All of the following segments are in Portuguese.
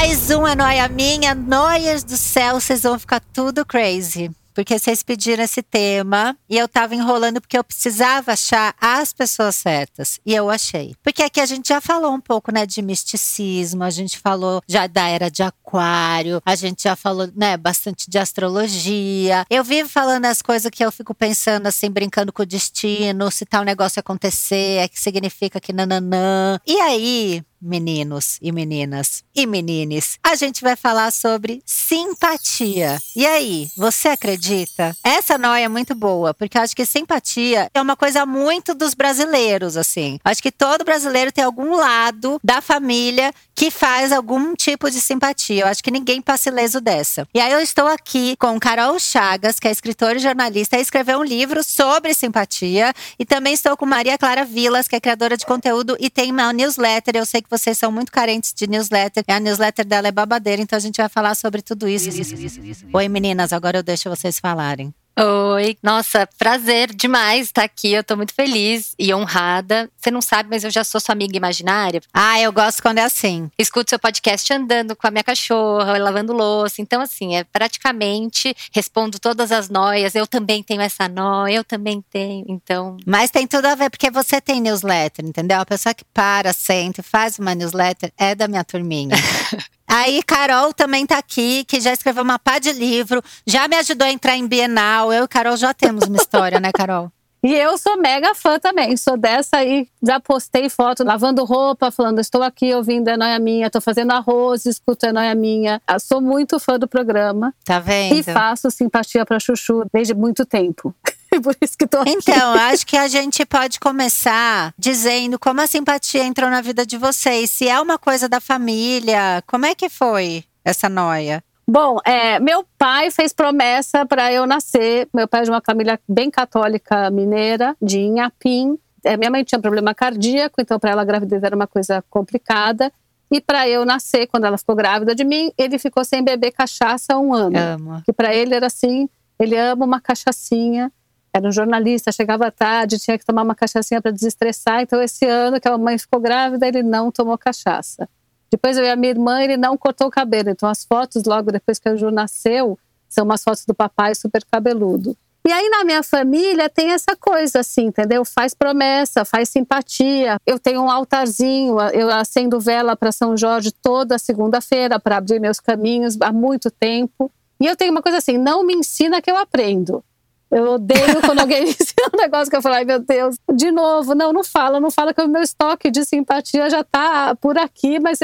Mais uma noia minha, noias do céu, vocês vão ficar tudo crazy. Porque vocês pediram esse tema e eu tava enrolando porque eu precisava achar as pessoas certas. E eu achei. Porque aqui a gente já falou um pouco, né, de misticismo, a gente falou já da era de aquário, a gente já falou, né, bastante de astrologia. Eu vivo falando as coisas que eu fico pensando assim, brincando com o destino, se tal negócio acontecer, é que significa que nananã. E aí, meninos e meninas e menines, a gente vai falar sobre simpatia. E aí, você acredita? Essa noia é muito boa, porque eu acho que simpatia é uma coisa muito dos brasileiros, assim. Acho que todo brasileiro tem algum lado da família que faz algum tipo de simpatia. Eu acho que ninguém passa ileso dessa. E aí eu estou aqui com Carol Chagas, que é escritora e jornalista, e escreveu um livro sobre simpatia. E também estou com Maria Clara Vilas, que é criadora de conteúdo e tem uma newsletter. Eu sei que vocês são muito carentes de newsletter. A newsletter dela é babadeira, então a gente vai falar sobre tudo isso. isso, isso, isso Oi, meninas, agora eu deixo vocês falarem. Oi, nossa, prazer demais estar aqui. Eu tô muito feliz e honrada. Você não sabe, mas eu já sou sua amiga imaginária. Ah, eu gosto quando é assim. Escuto seu podcast andando com a minha cachorra, lavando louça. Então, assim, é praticamente respondo todas as noias. Eu também tenho essa noia, eu também tenho. Então. Mas tem tudo a ver, porque você tem newsletter, entendeu? A pessoa que para, sente, faz uma newsletter é da minha turminha. Aí, Carol também tá aqui, que já escreveu uma pá de livro, já me ajudou a entrar em Bienal. Eu e Carol já temos uma história, né, Carol? E eu sou mega fã também, sou dessa aí, já postei foto lavando roupa, falando, estou aqui ouvindo é Noia Minha, estou fazendo arroz, escuto é Noia Minha. Eu sou muito fã do programa. Tá vendo? E faço simpatia para Chuchu desde muito tempo. Por isso que tô aqui. Então, acho que a gente pode começar dizendo como a simpatia entrou na vida de vocês. Se é uma coisa da família, como é que foi essa noia? Bom, é, meu pai fez promessa para eu nascer. Meu pai é de uma família bem católica mineira, de Inhapim. É, minha mãe tinha problema cardíaco, então para ela a gravidez era uma coisa complicada. E para eu nascer, quando ela ficou grávida de mim, ele ficou sem beber cachaça um ano. Amo. Que para ele era assim, ele ama uma cachaçinha. Era um jornalista, chegava tarde, tinha que tomar uma cachaçinha para desestressar. Então esse ano que a mãe ficou grávida, ele não tomou cachaça. Depois eu e a minha irmã, ele não cortou o cabelo. Então as fotos logo depois que a Ju nasceu são umas fotos do papai super cabeludo. E aí na minha família tem essa coisa assim, entendeu? Faz promessa, faz simpatia. Eu tenho um altarzinho, eu acendo vela para São Jorge toda segunda-feira para abrir meus caminhos há muito tempo. E eu tenho uma coisa assim, não me ensina que eu aprendo. Eu odeio quando alguém me ensina um negócio que eu falo, ai meu Deus, de novo, não, não fala, não fala que o meu estoque de simpatia já tá por aqui, mas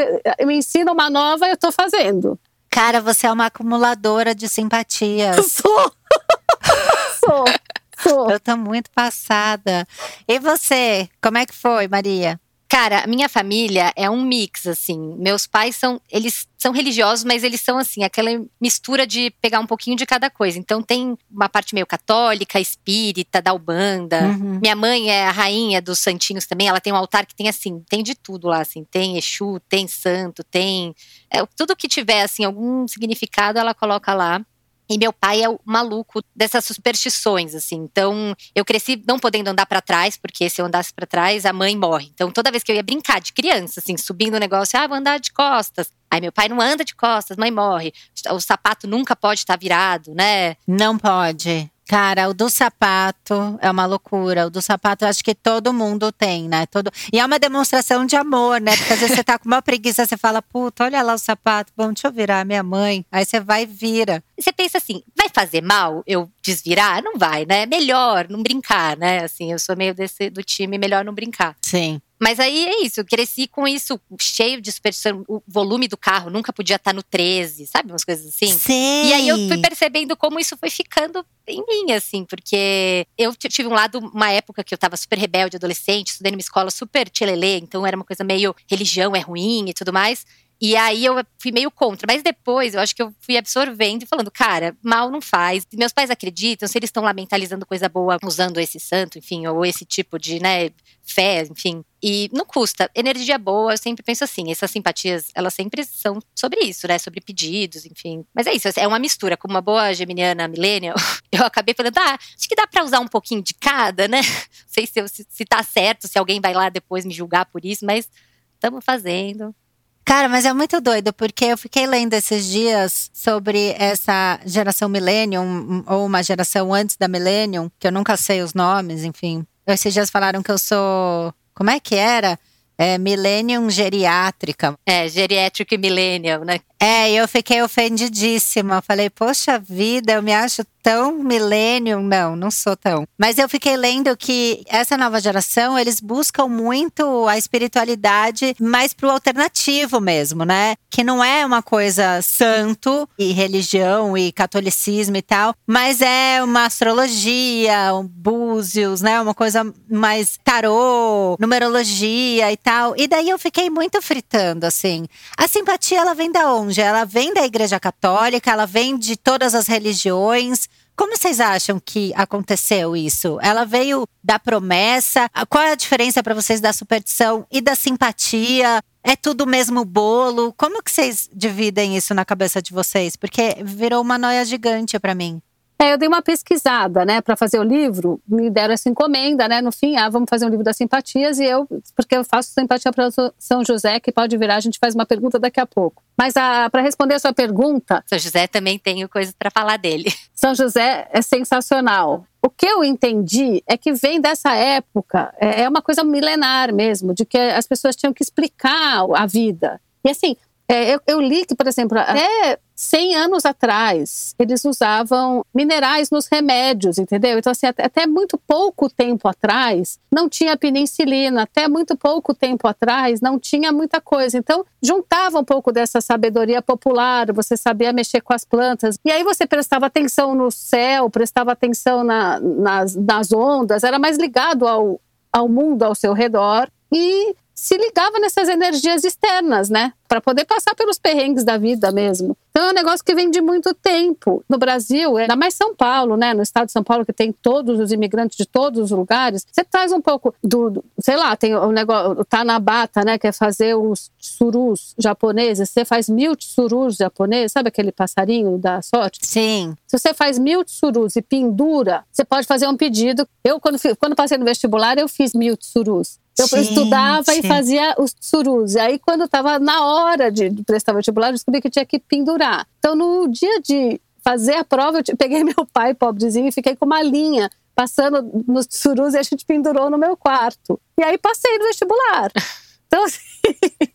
me ensina uma nova, eu tô fazendo. Cara, você é uma acumuladora de simpatias. Sou! sou, sou. Eu tô muito passada. E você, como é que foi, Maria? Cara, minha família é um mix, assim. Meus pais são, eles são religiosos, mas eles são, assim, aquela mistura de pegar um pouquinho de cada coisa. Então tem uma parte meio católica, espírita, da Ubanda. Uhum. Minha mãe é a rainha dos santinhos também. Ela tem um altar que tem, assim, tem de tudo lá, assim. Tem Exu, tem santo, tem… É, tudo que tiver, assim, algum significado, ela coloca lá. E meu pai é o maluco dessas superstições, assim. Então, eu cresci não podendo andar para trás, porque se eu andasse para trás, a mãe morre. Então, toda vez que eu ia brincar de criança, assim, subindo o negócio, ah, vou andar de costas. Aí meu pai não anda de costas, mãe morre. O sapato nunca pode estar virado, né? Não pode. Cara, o do sapato é uma loucura. O do sapato eu acho que todo mundo tem, né? Todo... E é uma demonstração de amor, né? Porque às vezes você tá com uma preguiça, você fala, puta, olha lá o sapato, bom, deixa eu virar minha mãe. Aí você vai e vira. Você pensa assim, vai fazer mal eu desvirar? Não vai, né? Melhor não brincar, né? Assim, eu sou meio desse do time, melhor não brincar. Sim. Mas aí é isso, eu cresci com isso cheio de superstição. O volume do carro nunca podia estar no 13, sabe? Umas coisas assim. Sei. E aí eu fui percebendo como isso foi ficando em mim, assim, porque eu tive um lado, uma época que eu tava super rebelde, adolescente, estudei numa escola super tchelelê, então era uma coisa meio religião é ruim e tudo mais. E aí eu fui meio contra. Mas depois eu acho que eu fui absorvendo e falando, cara, mal não faz. Meus pais acreditam, se eles estão lá mentalizando coisa boa usando esse santo, enfim, ou esse tipo de, né, fé, enfim. E não custa. Energia boa, eu sempre penso assim, essas simpatias, elas sempre são sobre isso, né? Sobre pedidos, enfim. Mas é isso, é uma mistura. Como uma boa geminiana millennial, eu acabei falando, ah, acho que dá pra usar um pouquinho de cada, né? Não sei se, se, se tá certo, se alguém vai lá depois me julgar por isso, mas estamos fazendo. Cara, mas é muito doido, porque eu fiquei lendo esses dias sobre essa geração Millennium, ou uma geração antes da Millennium, que eu nunca sei os nomes, enfim. Esses dias falaram que eu sou. Como é que era? É, millennium geriátrica. É, geriátrica e millennial, né? É, eu fiquei ofendidíssima. Falei, poxa vida, eu me acho tão millennium. Não, não sou tão. Mas eu fiquei lendo que essa nova geração, eles buscam muito a espiritualidade mais pro alternativo mesmo, né? Que não é uma coisa santo e religião e catolicismo e tal, mas é uma astrologia, um búzios, né? Uma coisa mais tarô, numerologia e tal. E daí eu fiquei muito fritando, assim. A simpatia, ela vem da onde? Ela vem da Igreja Católica, ela vem de todas as religiões. Como vocês acham que aconteceu isso? Ela veio da promessa? Qual é a diferença para vocês da superstição e da simpatia? É tudo o mesmo bolo? Como que vocês dividem isso na cabeça de vocês? Porque virou uma noia gigante para mim. É, eu dei uma pesquisada, né, para fazer o livro, me deram essa encomenda, né, no fim, ah, vamos fazer um livro das simpatias e eu, porque eu faço simpatia para São José, que pode virar, a gente faz uma pergunta daqui a pouco. Mas para responder a sua pergunta, São José também tenho coisas para falar dele. São José é sensacional. O que eu entendi é que vem dessa época, é, é uma coisa milenar mesmo, de que as pessoas tinham que explicar a vida. E assim, é, eu, eu, li que, por exemplo, até 100 anos atrás, eles usavam minerais nos remédios, entendeu? Então, assim, até, muito pouco tempo atrás, não tinha penicilina, até muito pouco tempo atrás, não tinha muita coisa. Então, juntava um pouco dessa sabedoria popular, você sabia mexer com as plantas, e aí você prestava atenção no céu, prestava atenção na, nas, nas ondas, era mais ligado ao, ao mundo ao seu redor. E se ligava nessas energias externas, né? Para poder passar pelos perrengues da vida mesmo. Então é um negócio que vem de muito tempo. No Brasil, ainda mais São Paulo, né? No estado de São Paulo, que tem todos os imigrantes de todos os lugares, você traz um pouco do, do sei lá, tem o negócio, o Tanabata, né? Que é fazer os surus japoneses. Você faz mil surus japoneses, sabe aquele passarinho da sorte? Sim. Se você faz mil surus e pendura, você pode fazer um pedido. Eu, quando, quando passei no vestibular, eu fiz mil surus. Eu Gente. estudava e fazia os surus. E aí, quando estava na hora de, de prestar vestibular, eu descobri que tinha que pendurar. Então, no dia de fazer a prova, eu peguei meu pai, pobrezinho, e fiquei com uma linha passando nos surus e a gente pendurou no meu quarto. E aí passei no vestibular. Então, assim.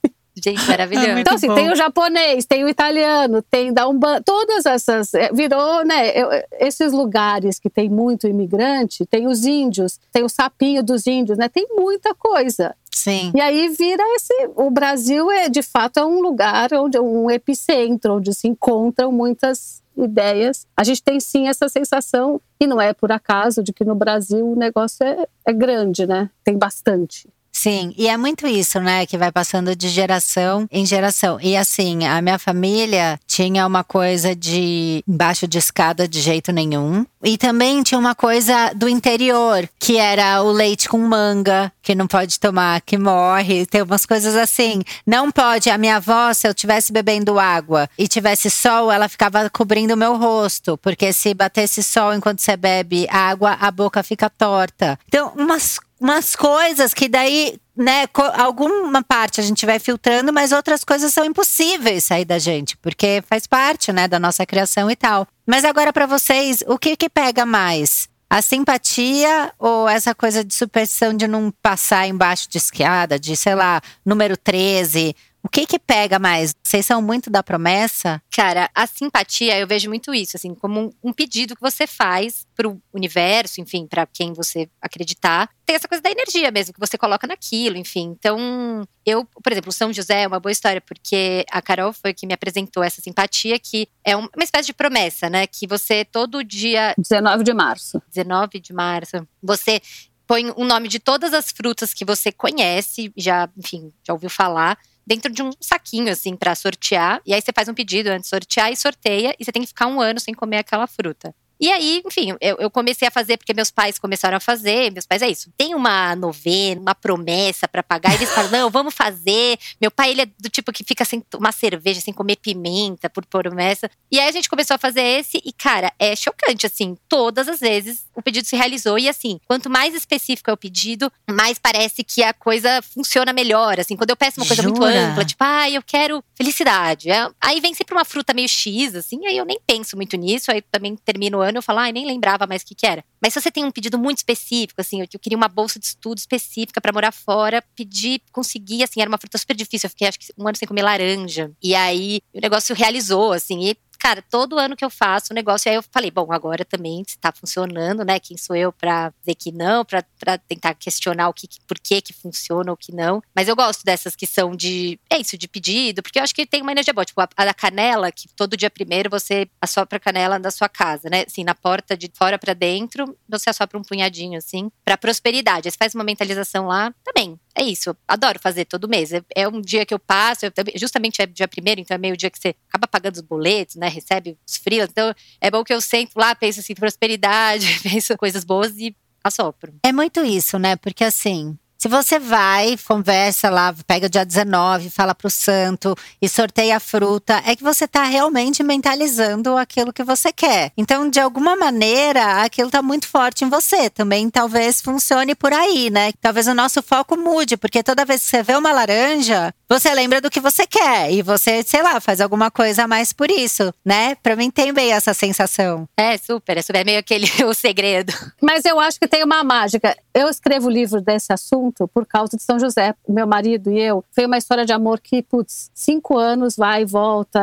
Gente, maravilhoso. É então, assim, bom. tem o japonês, tem o italiano, tem da Umbanda, todas essas. É, virou, né? Eu, esses lugares que tem muito imigrante, tem os índios, tem o sapinho dos índios, né? Tem muita coisa. Sim. E aí vira esse. O Brasil é, de fato, é um lugar onde é um epicentro, onde se encontram muitas ideias. A gente tem sim essa sensação, e não é por acaso, de que no Brasil o negócio é, é grande, né? Tem bastante. Sim, e é muito isso, né, que vai passando de geração em geração. E assim, a minha família tinha uma coisa de embaixo de escada de jeito nenhum. E também tinha uma coisa do interior, que era o leite com manga, que não pode tomar, que morre. Tem umas coisas assim. Não pode. A minha avó, se eu tivesse bebendo água e tivesse sol, ela ficava cobrindo o meu rosto. Porque se batesse sol enquanto você bebe água, a boca fica torta. Então, umas umas coisas que daí, né, alguma parte a gente vai filtrando, mas outras coisas são impossíveis sair da gente, porque faz parte, né, da nossa criação e tal. Mas agora para vocês, o que que pega mais? A simpatia ou essa coisa de superstição de não passar embaixo de escada, de, sei lá, número 13, O que que pega mais? Vocês são muito da promessa? Cara, a simpatia, eu vejo muito isso, assim, como um, um pedido que você faz pro universo, enfim, para quem você acreditar. Tem essa coisa da energia mesmo, que você coloca naquilo, enfim. Então, eu, por exemplo, o São José é uma boa história, porque a Carol foi que me apresentou essa simpatia, que é uma espécie de promessa, né? Que você todo dia. 19 de março. 19 de março. Você põe o nome de todas as frutas que você conhece, já, enfim, já ouviu falar, dentro de um saquinho, assim, para sortear. E aí você faz um pedido antes de sortear e sorteia, e você tem que ficar um ano sem comer aquela fruta. E aí, enfim, eu, eu, comecei a fazer porque meus pais começaram a fazer. Meus pais é isso. Tem uma novena, uma promessa para pagar. E eles falam: não, vamos fazer. Meu pai, ele é do tipo que fica sem tomar cerveja, sem comer pimenta por promessa. E aí a gente começou a fazer esse. E, cara, é chocante, assim. Todas as vezes o pedido se realizou. E, assim, quanto mais específico é o pedido, mais parece que a coisa funciona melhor. Assim, quando eu peço uma coisa Jura? muito ampla, tipo, ah, eu quero felicidade. É, aí vem sempre uma fruta meio X, assim. Aí eu nem penso muito nisso. Aí também termino ano eu falo, ai, nem lembrava mais o que, que era. Mas se você tem um pedido muito específico, assim, eu, eu queria uma bolsa de estudo específica para morar fora, pedi, consegui, assim, era uma fruta super difícil. Eu fiquei, acho que, um ano sem comer laranja. E aí o negócio realizou, assim, e cara, todo ano que eu faço o negócio, aí eu falei, bom, agora também está funcionando, né? Quem sou eu para dizer que não, para tentar questionar o que, por que que funciona ou que não. Mas eu gosto dessas que são de, é isso, de pedido, porque eu acho que tem uma energia boa. Tipo, a, canela, que todo dia primeiro você assopra a canela da sua casa, né? Assim, na porta de fora para dentro, você assopra um punhadinho, assim, para prosperidade. Você faz uma mentalização lá, também é isso, adoro fazer todo mês. É, é um dia que eu passo, eu, justamente é dia primeiro, então é meio dia que você acaba pagando os boletos, né? Recebe os frios. Então é bom que eu sento lá, penso assim, prosperidade, penso coisas boas e assopro. É muito isso, né? Porque assim, se você vai, conversa lá, pega o dia 19, fala pro santo e sorteia a fruta, é que você tá realmente mentalizando aquilo que você quer. Então, de alguma maneira, aquilo tá muito forte em você. Também talvez funcione por aí, né? Talvez o nosso foco mude, porque toda vez que você vê uma laranja, você lembra do que você quer e você, sei lá, faz alguma coisa a mais por isso, né? Pra mim tem bem essa sensação. É super, é super, é meio aquele o segredo. Mas eu acho que tem uma mágica. Eu escrevo livro desse assunto por causa de São José. Meu marido e eu, foi uma história de amor que, putz, cinco anos vai e volta.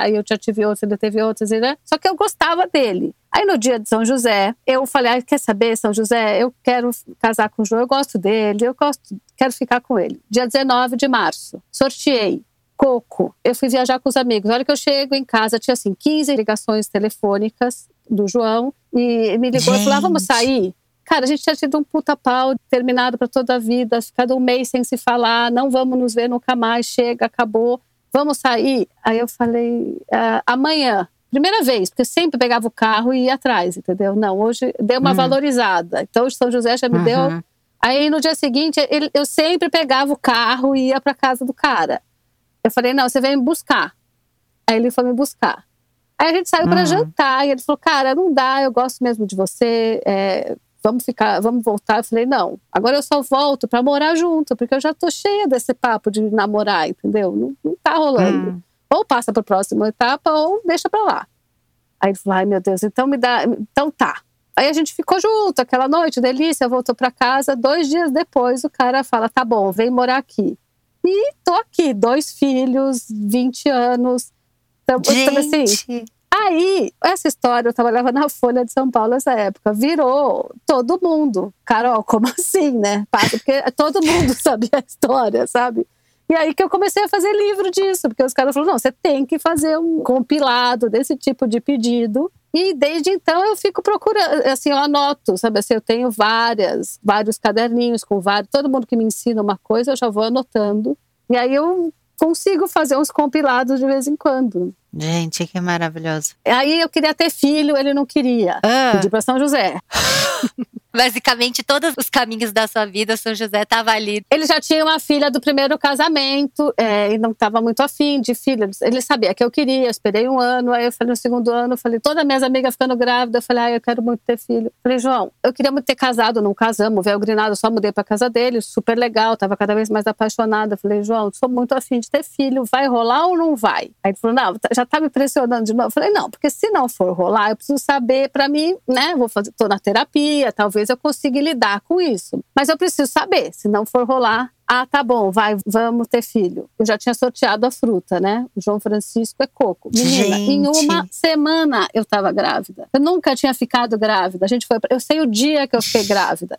Aí eu já tive outros, ele teve outros, né? Só que eu gostava dele. Aí no dia de São José, eu falei: ah, quer saber, São José? Eu quero casar com o João, eu gosto dele, eu gosto, quero ficar com ele. Dia 19 de março, sorteei. Coco. Eu fui viajar com os amigos. A hora que eu chego em casa, tinha assim 15 ligações telefônicas do João e me ligou e falou: ah, vamos sair? Cara, a gente tinha tido um puta pau, terminado para toda a vida, ficado um mês sem se falar, não vamos nos ver nunca mais, chega, acabou, vamos sair. Aí eu falei, ah, amanhã, primeira vez, porque eu sempre pegava o carro e ia atrás, entendeu? Não, hoje deu uma uhum. valorizada. Então, o São José já me uhum. deu. Aí no dia seguinte, ele, eu sempre pegava o carro e ia para casa do cara. Eu falei, não, você vem me buscar. Aí ele foi me buscar. Aí a gente saiu uhum. para jantar e ele falou, cara, não dá, eu gosto mesmo de você. É, vamos ficar, vamos voltar. Eu falei, não, agora eu só volto para morar junto, porque eu já tô cheia desse papo de namorar, entendeu? Não, não tá rolando. Hum. Ou passa para a próxima etapa ou deixa para lá. Aí ele falou, ai meu Deus, então me dá, então tá. Aí a gente ficou junto aquela noite, delícia, voltou para casa. Dois dias depois o cara fala, tá bom, vem morar aqui. E tô aqui, dois filhos, 20 anos. Então, Gente. assim, Aí, essa história, eu trabalhava na Folha de São Paulo nessa época, virou todo mundo. Carol, como assim, né? Porque todo mundo sabia a história, sabe? E aí que eu comecei a fazer livro disso, porque os caras falaram: não, você tem que fazer um compilado desse tipo de pedido. E desde então eu fico procurando, assim, eu anoto, sabe assim, eu tenho várias, vários caderninhos com vários, todo mundo que me ensina uma coisa, eu já vou anotando. E aí eu consigo fazer uns compilados de vez em quando. Gente, que maravilhoso. Aí eu queria ter filho, ele não queria. Ah. Pedi pra São José. Basicamente, todos os caminhos da sua vida, São José estava ali. Ele já tinha uma filha do primeiro casamento é, e não estava muito afim de filha. Ele sabia que eu queria, eu esperei um ano. Aí eu falei, no segundo ano, falei, todas minhas amigas ficando grávidas. Eu falei, ah, eu quero muito ter filho. Falei, João, eu queria muito ter casado, não casamos. Véu grinado, só mudei para casa dele, super legal, estava cada vez mais apaixonada. Falei, João, sou muito afim de ter filho, vai rolar ou não vai? Aí ele falou, não, já tá me pressionando de novo. Falei, não, porque se não for rolar, eu preciso saber para mim, né? Vou fazer, tô na terapia, talvez talvez eu consiga lidar com isso. Mas eu preciso saber, se não for rolar, Ah, tá bom, vai, vamos ter filho. Eu já tinha sorteado a fruta, né? O João Francisco é coco. Menina, Gente. em uma semana eu tava grávida. Eu nunca tinha ficado grávida. A gente foi, eu sei o dia que eu fiquei grávida.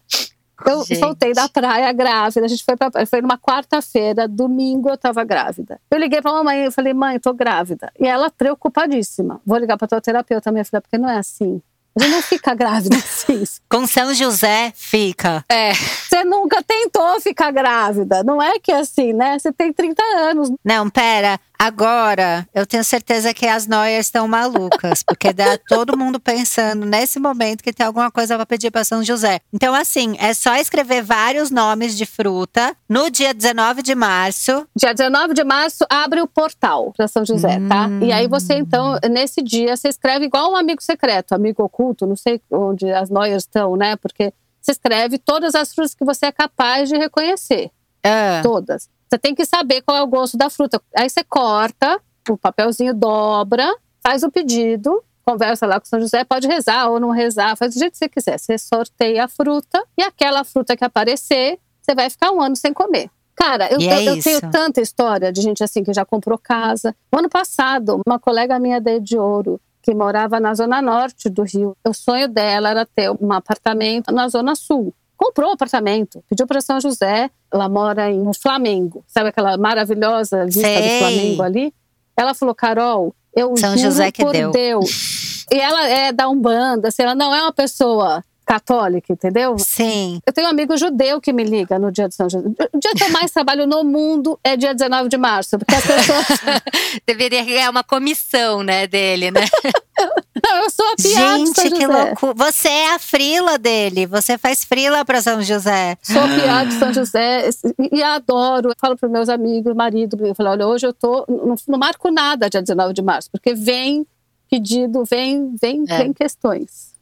Eu Gente. voltei da praia grávida. A gente foi pra, foi numa quarta-feira, domingo eu tava grávida. Eu liguei pra mamãe e falei: "Mãe, tô grávida". E ela preocupadíssima. Vou ligar pra tua terapeuta, minha filha, porque não é assim. Gente não fica grávida assim. Com São José, fica. É. Você nunca tentou ficar grávida. Não é que é assim, né? Você tem 30 anos. Não, pera. Agora, eu tenho certeza que as noias estão malucas, porque dá todo mundo pensando nesse momento que tem alguma coisa pra pedir pra São José. Então, assim, é só escrever vários nomes de fruta no dia 19 de março. Dia 19 de março abre o portal para São José, tá? E aí você, então, nesse dia, você escreve igual um amigo secreto, amigo oculto, não sei onde as noias estão, né? Porque você escreve todas as frutas que você é capaz de reconhecer. Ah, Todas. Você tem que saber qual é o gosto da fruta. Aí você corta o papelzinho, dobra, faz o pedido, conversa lá com São José, pode rezar ou não rezar, faz do jeito que você quiser. Você sorteia a fruta e aquela fruta que aparecer, você vai ficar um ano sem comer. Cara, eu, eu- é eu tenho tanta história de gente assim que já comprou casa. No ano passado, uma colega minha da de Ouro, que morava na zona norte do Rio, o sonho dela era ter um apartamento na zona sul. Comprou o apartamento, pediu para São José, ela mora em Flamengo, sabe aquela maravilhosa vista Sei. do Flamengo ali? Ela falou, Carol, eu São juro José que por deu. Deus. E ela é da Umbanda, assim, ela não é uma pessoa católica, entendeu? sim. Eu tenho um amigo judeu que me liga no dia de São José. O dia que eu mais trabalho no mundo é dia 19 de março, porque as pessoas. Deveria ganhar uma comissão, né, dele, né? Não, eu sou a piada de São Gente, que José. loucura. Você é a frila dele. Você faz frila pra São José. Sou a piada de São José e, e adoro. Eu falo para meus amigos, marido, eu falo, olha, hoje eu tô. Não, não marco nada dia 19 de março, porque vem pedido, vem, vem, É. vem questões.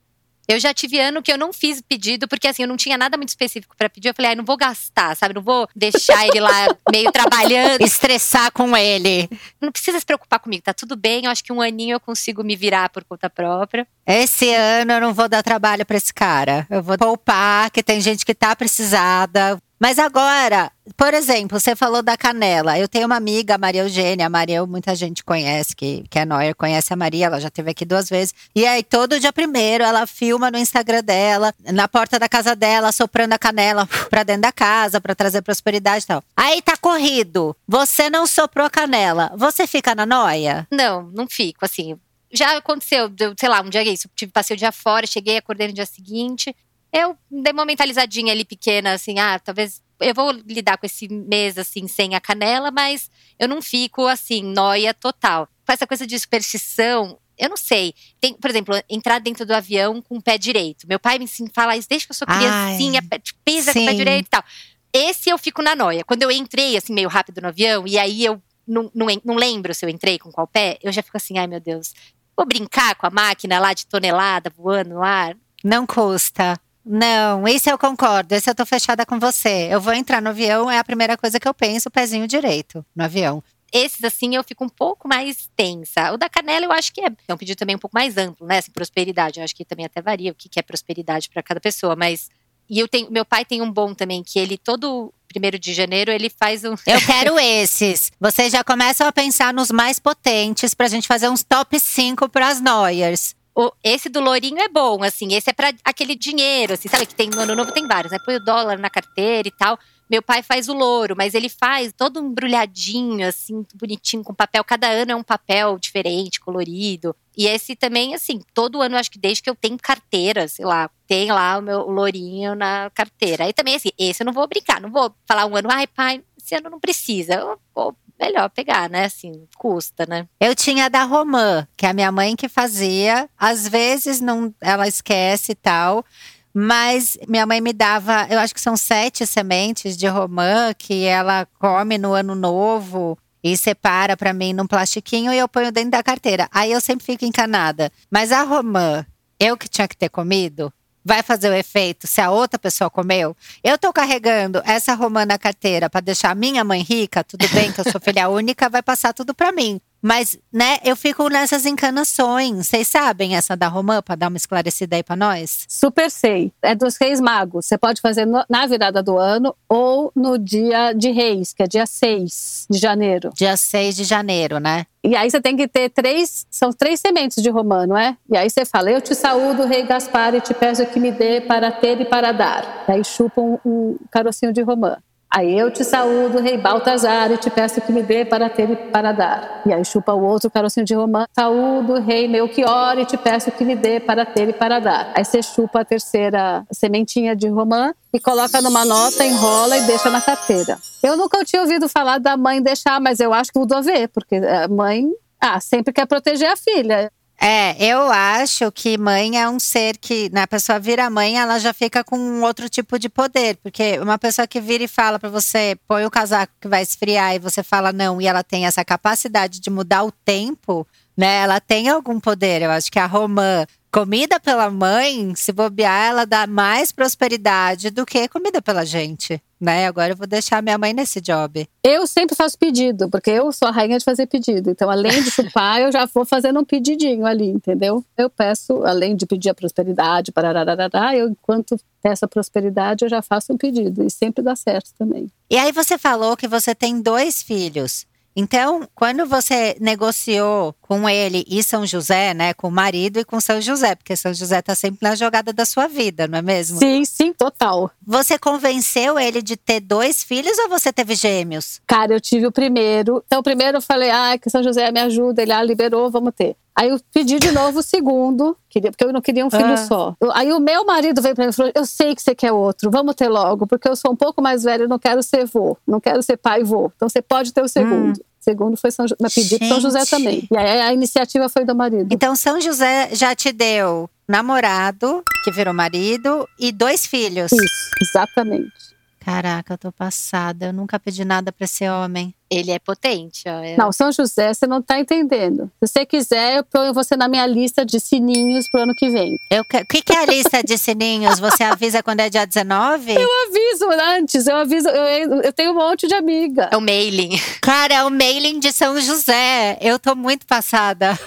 Eu já tive ano que eu não fiz pedido, porque assim, eu não tinha nada muito específico pra pedir. Eu falei, ai, não vou gastar, sabe? Não vou deixar ele lá meio trabalhando. Estressar com ele. Não precisa se preocupar comigo, tá tudo bem. Eu acho que um aninho eu consigo me virar por conta própria. Esse ano eu não vou dar trabalho pra esse cara. Eu vou poupar, que tem gente que tá precisada. Mas agora, por exemplo, você falou da canela. Eu tenho uma amiga, Maria Eugênia. A Maria, muita gente conhece, que, que é nóia, conhece a Maria. Ela já esteve aqui duas vezes. E aí, todo dia primeiro, ela filma no Instagram dela, na porta da casa dela, soprando a canela pra dentro da casa, pra trazer prosperidade e tal. Aí tá corrido. Você não soprou a canela. Você fica na noia? Não, não fico, assim. Já aconteceu, sei lá, um dia isso. Tive, passei o dia fora, cheguei, acordei no dia seguinte. Eu dei uma mentalizadinha ali pequena, assim, ah, talvez eu vou lidar com esse mês, assim, sem a canela, mas eu não fico, assim, noia total. Com essa coisa de superstição, eu não sei. Tem, por exemplo, entrar dentro do avião com o pé direito. Meu pai me fala isso desde que eu sou Ai, criancinha, pé- pisa com o pé sim. direito e tal. Esse eu fico na noia. Quando eu entrei, assim, meio rápido no avião, e aí eu não, não, não lembro se eu entrei com qual pé, eu já fico assim, ai meu Deus. Vou brincar com a máquina lá de tonelada voando no ar? Não custa. Não, isso eu concordo. Esse eu tô fechada com você. Eu vou entrar no avião, é a primeira coisa que eu penso, o pezinho direito no avião. Esses, assim, eu fico um pouco mais tensa. O da canela, eu acho que é, é um pedido também um pouco mais amplo, né? Assim, prosperidade. Eu acho que também até varia o que é prosperidade para cada pessoa. Mas. E eu tenho, meu pai tem um bom também, que ele, todo primeiro de janeiro, ele faz um. Eu quero esses. Vocês já começam a pensar nos mais potentes pra gente fazer uns top 5 pras Noyers. O- esse do Lourinho é bom, assim. Esse é pra aquele dinheiro, assim, sabe? Que tem no ano novo tem vários, né? Põe o dólar na carteira e tal. Meu pai faz o louro, mas ele faz todo embrulhadinho, assim, bonitinho, com papel. Cada ano é um papel diferente, colorido. E esse também, assim, todo ano, acho que desde que eu tenho carteira, sei lá, tem lá o meu lourinho na carteira. Aí também, assim, esse eu não vou brincar, não vou falar um ano, ai, pai, esse ano não precisa. Eu vou melhor pegar, né? Assim, custa, né? Eu tinha da Romã, que é a minha mãe que fazia. Às vezes não, ela esquece e tal. Mas minha mãe me dava, eu acho que são sete sementes de romã que ela come no ano novo e separa pra mim num plastiquinho e eu ponho dentro da carteira. Aí eu sempre fico encanada. Mas a romã, eu que tinha que ter comido, vai fazer o efeito se a outra pessoa comeu? Eu tô carregando essa romã na carteira pra deixar a minha mãe rica, tudo bem que eu sou filha única, vai passar tudo pra mim. Mas, né, eu fico nessas encanações. Vocês sabem essa da Romã, pra dar uma esclarecida aí pra nós? Super sei. É dos Reis Magos. Você pode fazer no, na virada do ano ou no dia de Reis, que é dia 6 de janeiro. Dia 6 de janeiro, né? E aí você tem que ter três, são três sementes de romã, não é? E aí você fala, eu te saúdo, rei Gaspar, e te peço que me dê para ter e para dar. Aí chupa um, um carocinho de romã. Aí eu te saúdo, rei Baltazar, e te peço que me dê para ter e para dar. E aí chupa o outro carocinho de romã. Saúdo, rei Melchior, e te peço que me dê para ter e para dar. Aí você chupa a terceira sementinha de romã e coloca numa nota, enrola e deixa na carteira. Eu nunca tinha ouvido falar da mãe deixar, mas eu acho que mudou a ver, porque a mãe ah, sempre quer proteger a filha. É, eu acho que mãe é um ser que, na né, pessoa vira mãe, ela já fica com um outro tipo de poder. Porque uma pessoa que vira e fala para você, põe o casaco que vai esfriar e você fala não, e ela tem essa capacidade de mudar o tempo, né? Ela tem algum poder. Eu acho que a Romã comida pela mãe, se bobear, ela dá mais prosperidade do que comida pela gente. Né? Agora eu vou deixar minha mãe nesse job. Eu sempre faço pedido, porque eu sou a rainha de fazer pedido. Então, além de chupar, eu já vou fazendo um pedidinho ali, entendeu? Eu peço, além de pedir a prosperidade, eu, enquanto peço a prosperidade, eu já faço um pedido. E sempre dá certo também. E aí você falou que você tem dois filhos. Então, quando você negociou com ele e São José, né, com o marido e com São José, porque São José está sempre na jogada da sua vida, não é mesmo? Sim, sim, total. Você convenceu ele de ter dois filhos ou você teve gêmeos? Cara, eu tive o primeiro. Então, o primeiro eu falei, ah, que São José me ajuda, ele ah, liberou, vamos ter. Aí eu pedi de novo o segundo, porque eu não queria um filho ah. só. Aí o meu marido veio para mim e falou: Eu sei que você quer outro, vamos ter logo, porque eu sou um pouco mais velho, eu não quero ser vô, não quero ser pai e vô. Então você pode ter o segundo. Hum segundo foi São, pedi São José também. E aí a iniciativa foi do marido. Então São José já te deu namorado, que virou marido, e dois filhos. Isso, exatamente. Caraca, eu tô passada. Eu nunca pedi nada para esse homem. Ele é potente, ó. É... Não, São José, você não tá entendendo. Se você quiser, eu ponho você na minha lista de sininhos pro ano que vem. O que, que é a lista de sininhos? Você avisa quando é dia 19? Eu aviso antes, eu aviso. Eu, eu tenho um monte de amiga. É o mailing. Cara, é o mailing de São José. Eu tô muito passada.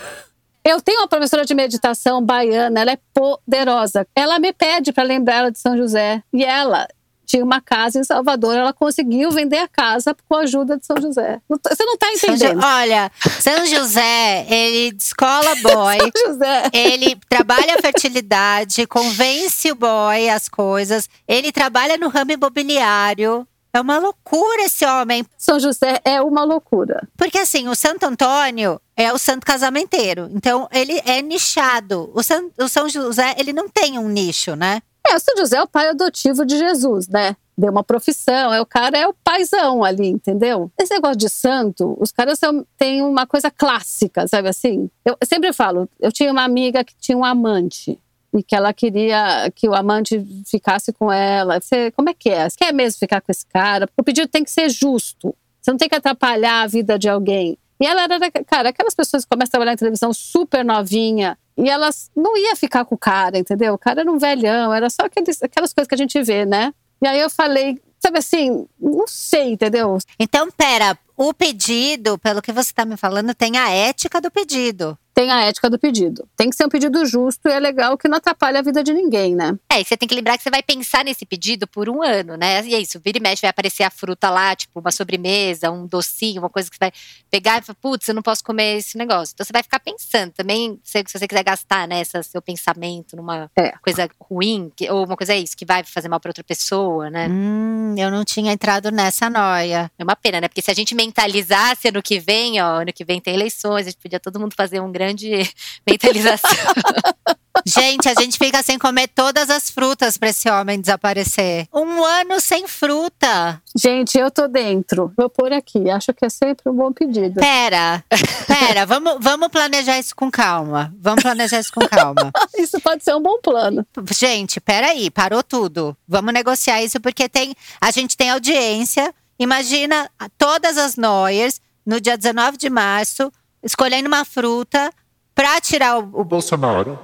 Eu tenho uma professora de meditação baiana, ela é poderosa. Ela me pede para lembrar ela de São José. E ela, tinha uma casa em Salvador, ela conseguiu vender a casa com a ajuda de São José. Você não está entendendo. São Olha, São José, ele descola boy. São José. Ele trabalha a fertilidade, convence o boy as coisas. Ele trabalha no ramo imobiliário. É uma loucura esse homem. São José é uma loucura. Porque assim, o Santo Antônio é o santo casamenteiro. Então, ele é nichado. O, San, o São José, ele não tem um nicho, né? É, o São José é o pai adotivo de Jesus, né? Deu uma profissão, é o cara é o paizão ali, entendeu? Esse negócio de santo, os caras são, têm uma coisa clássica, sabe assim? Eu sempre falo, eu tinha uma amiga que tinha um amante e que ela queria que o amante ficasse com ela. Você, como é que é? Você quer mesmo ficar com esse cara? O pedido tem que ser justo. Você não tem que atrapalhar a vida de alguém. E ela era, cara, aquelas pessoas que começam a trabalhar em televisão super novinha, e elas não ia ficar com o cara, entendeu? O cara era um velhão, era só aqueles, aquelas coisas que a gente vê, né? E aí eu falei, sabe assim, não sei, entendeu? Então, pera, o pedido, pelo que você está me falando, tem a ética do pedido tem a ética do pedido. Tem que ser um pedido justo e é legal que não atrapalhe a vida de ninguém, né? É, e você tem que lembrar que você vai pensar nesse pedido por um ano, né? E é isso, vira e mexe, vai aparecer a fruta lá, tipo uma sobremesa, um docinho, uma coisa que você vai pegar e falar, putz, eu não posso comer esse negócio. Então você vai ficar pensando também, se, se você quiser gastar nessa né, seu pensamento numa é. coisa ruim, que, ou uma coisa é isso, que vai fazer mal para outra pessoa, né? Hum, eu não tinha entrado nessa noia. É uma pena, né? Porque se a gente mentalizasse ano que vem, ó, ano que vem tem eleições, a gente podia todo mundo fazer um grande grande mentalização. Gente, a gente fica sem comer todas as frutas para esse homem desaparecer. Um ano sem fruta. Gente, eu tô dentro. Vou pôr aqui. Acho que é sempre um bom pedido. Pera, pera. vamos, vamos planejar isso com calma. Vamos planejar isso com calma. isso pode ser um bom plano. Gente, pera aí. Parou tudo. Vamos negociar isso porque tem, a gente tem audiência. Imagina todas as Noyers no dia 19 de março escolhendo uma fruta para tirar o, o Bolsonaro.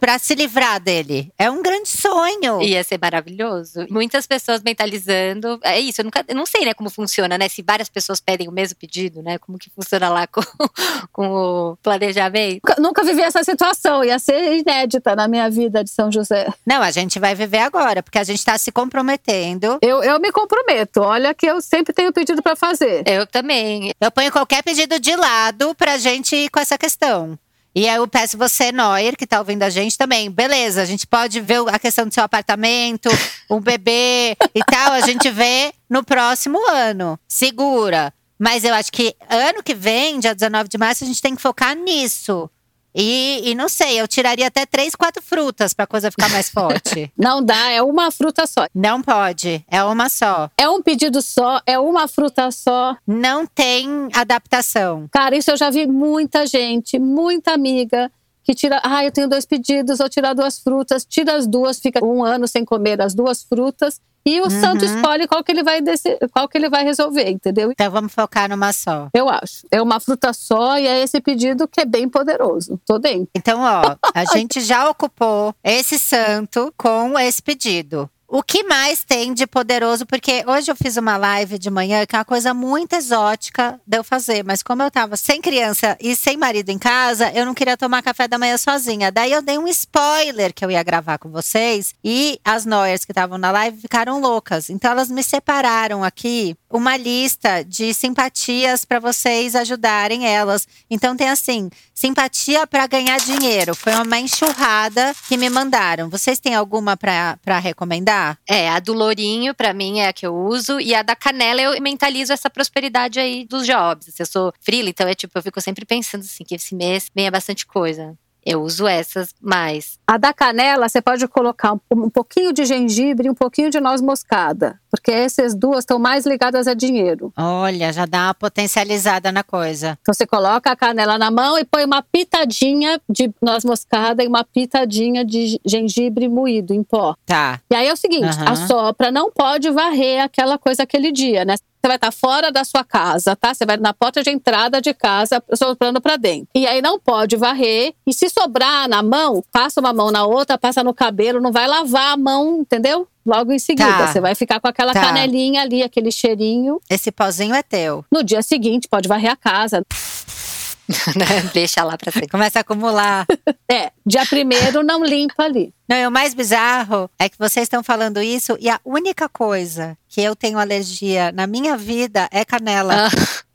Pra se livrar dele. É um grande sonho. Ia ser maravilhoso. Muitas pessoas mentalizando. É isso, eu, nunca, eu não sei, né, como funciona, né? Se várias pessoas pedem o mesmo pedido, né? Como que funciona lá com, com o planejamento. Nunca, nunca vivi essa situação, ia ser inédita na minha vida de São José. Não, a gente vai viver agora, porque a gente tá se comprometendo. Eu, eu me comprometo. Olha que eu sempre tenho pedido pra fazer. Eu também. Eu ponho qualquer pedido de lado pra gente ir com essa questão. E aí eu peço você, Neuer, que tá ouvindo a gente também. Beleza, a gente pode ver a questão do seu apartamento, um bebê e tal. A gente vê no próximo ano. Segura. Mas eu acho que ano que vem, dia 19 de março, a gente tem que focar nisso. E, e não sei, eu tiraria até três, quatro frutas pra coisa ficar mais forte. Não dá, é uma fruta só. não pode, é uma só. É um pedido só, é uma fruta só. Não tem adaptação. Cara, isso eu já vi muita gente, muita amiga que tira, ah, eu tenho dois pedidos, vou tirar duas frutas, tira as duas, fica um ano sem comer as duas frutas e o Uhum. santo escolhe qual que ele vai desse, qual que ele vai resolver, entendeu? Então vamos focar numa só. Eu acho. É uma fruta só e é esse pedido que é bem poderoso. Tô dentro. Então, ó, a gente já ocupou esse santo com esse pedido. O que mais tem de poderoso? Porque hoje eu fiz uma live de manhã que é uma coisa muito exótica de eu fazer. Mas como eu tava sem criança e sem marido em casa, eu não queria tomar café da manhã sozinha. Daí eu dei um spoiler que eu ia gravar com vocês. E as Noyers que estavam na live ficaram loucas. Então elas me separaram aqui uma lista de simpatias para vocês ajudarem elas. Então tem assim, simpatia para ganhar dinheiro. Foi uma enxurrada que me mandaram. Vocês têm alguma para recomendar? É, a do Lourinho, pra mim, é a que eu uso. E a da Canela, eu mentalizo essa prosperidade aí dos jobs. Eu sou frila, então é tipo, eu fico sempre pensando assim, que esse mês venha bastante coisa. Eu uso essas mais. A da canela, você pode colocar um, um pouquinho de gengibre e um pouquinho de noz moscada. Porque essas duas estão mais ligadas a dinheiro. Olha, já dá uma potencializada na coisa. Então você coloca a canela na mão e põe uma pitadinha de noz moscada e uma pitadinha de gengibre moído em pó. Tá. E aí é o seguinte, Aham. a sopra não pode varrer aquela coisa aquele dia, né? Você vai estar fora da sua casa, tá? Você vai na porta de entrada de casa, soprando pra dentro. E aí não pode varrer. E se sobrar na mão, passa uma mão na outra, passa no cabelo, não vai lavar a mão, entendeu? Logo em seguida. Tá. Você vai ficar com aquela Tá. canelinha ali, aquele cheirinho. Esse pozinho é teu. No dia seguinte, pode varrer a casa. né? Deixa lá pra sempre. Começa a acumular. É, dia primeiro não limpa ali. Não, e o mais bizarro é que vocês estão falando isso e a única coisa que eu tenho alergia na minha vida é canela.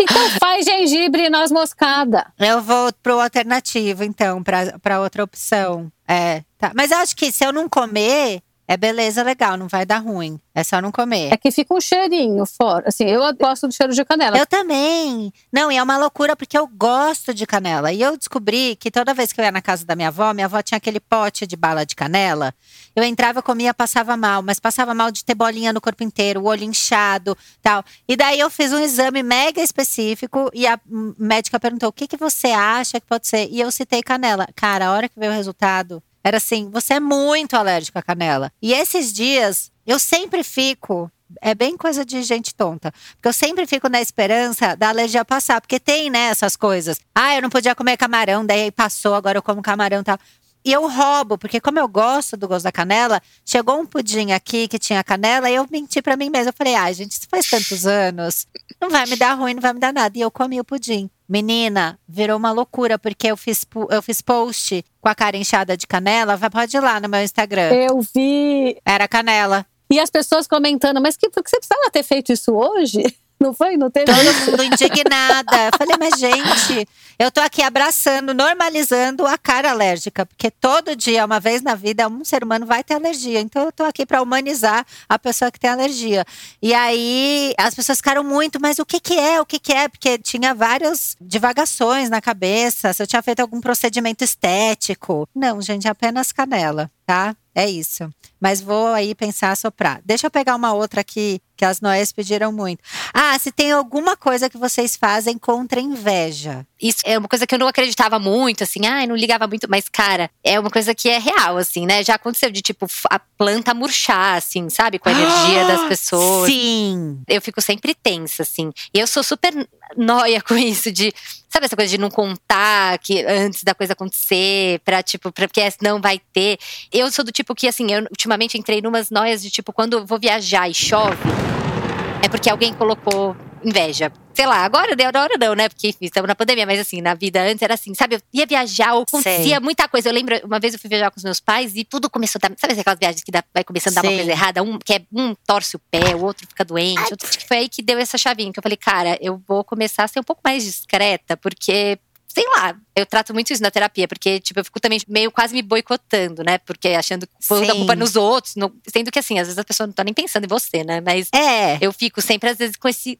Então faz gengibre e noz moscada. Eu vou pro alternativo, então, pra, pra outra opção. É, tá. Mas eu acho que se eu não comer, é beleza, legal, não vai dar ruim. É só não comer. É que fica um cheirinho fora. Assim, eu gosto do cheiro de canela. Eu também. Não, e é uma loucura porque eu gosto de canela. E eu descobri que toda vez que eu ia na casa da minha avó, minha avó tinha aquele pote de bala de canela. Eu entrava, comia, passava mal, mas passava mal de ter bolinha no corpo inteiro, o olho inchado, tal. E daí eu fiz um exame mega específico e a médica perguntou: "O que que você acha que pode ser?" E eu citei canela. Cara, a hora que veio o resultado, era assim: "Você é muito alérgico à canela". E esses dias eu sempre fico é bem coisa de gente tonta. Porque eu sempre fico na esperança da alergia passar. Porque tem, né, essas coisas. Ah, eu não podia comer camarão, daí passou, agora eu como camarão e tal. E eu roubo, porque como eu gosto do gosto da canela, chegou um pudim aqui que tinha canela e eu menti pra mim mesma. Eu falei, ai, gente, isso faz tantos anos. Não vai me dar ruim, não vai me dar nada. E eu comi o pudim. Menina, virou uma loucura, porque eu fiz, eu fiz post com a cara inchada de canela. Vai, pode ir lá no meu Instagram. Eu vi. Era canela. E as pessoas comentando, mas que, por que você precisava ter feito isso hoje? Não foi? Não teve Todo mundo indignada. Eu falei, mas gente, eu tô aqui abraçando, normalizando a cara alérgica, porque todo dia, uma vez na vida, um ser humano vai ter alergia. Então eu tô aqui para humanizar a pessoa que tem alergia. E aí as pessoas ficaram muito, mas o que que é? O que que é? Porque tinha várias divagações na cabeça, se eu tinha feito algum procedimento estético. Não, gente, é apenas canela, tá? É isso. mas vou aí pensar soprar. Deixa eu pegar uma outra aqui que as noias pediram muito. Ah, se tem alguma coisa que vocês fazem contra inveja. Isso é uma coisa que eu não acreditava muito, assim, ah, não ligava muito, mas, cara, é uma coisa que é real, assim, né? Já aconteceu de, tipo, a planta murchar, assim, sabe? Com a energia das pessoas. Sim. Eu fico sempre tensa, assim. E eu sou super noia com isso, de. Sabe essa coisa de não contar que antes da coisa acontecer, pra, tipo, pra, porque não vai ter. Eu sou do tipo que, assim, eu ultimamente entrei numas noias de, tipo, quando vou viajar e chove é porque alguém colocou inveja. Sei lá, agora, agora não, né? Porque enfim, estamos na pandemia, mas assim, na vida antes era assim, sabe? Eu ia viajar, acontecia muita coisa. Eu lembro, uma vez eu fui viajar com os meus pais e tudo começou a dar. Sabe aquelas viagens que dá, vai começando a dar uma coisa errada? Um, que é, um torce o pé, o outro fica doente. Outro, foi aí que deu essa chavinha, que eu falei, cara, eu vou começar a ser um pouco mais discreta, porque sei lá, eu trato muito isso na terapia, porque, tipo, eu fico também meio quase me boicotando, né? Porque achando que a culpa nos outros, no, sendo que, assim, às vezes a pessoa não tá nem pensando em você, né? Mas é. eu fico sempre, às vezes, com esse.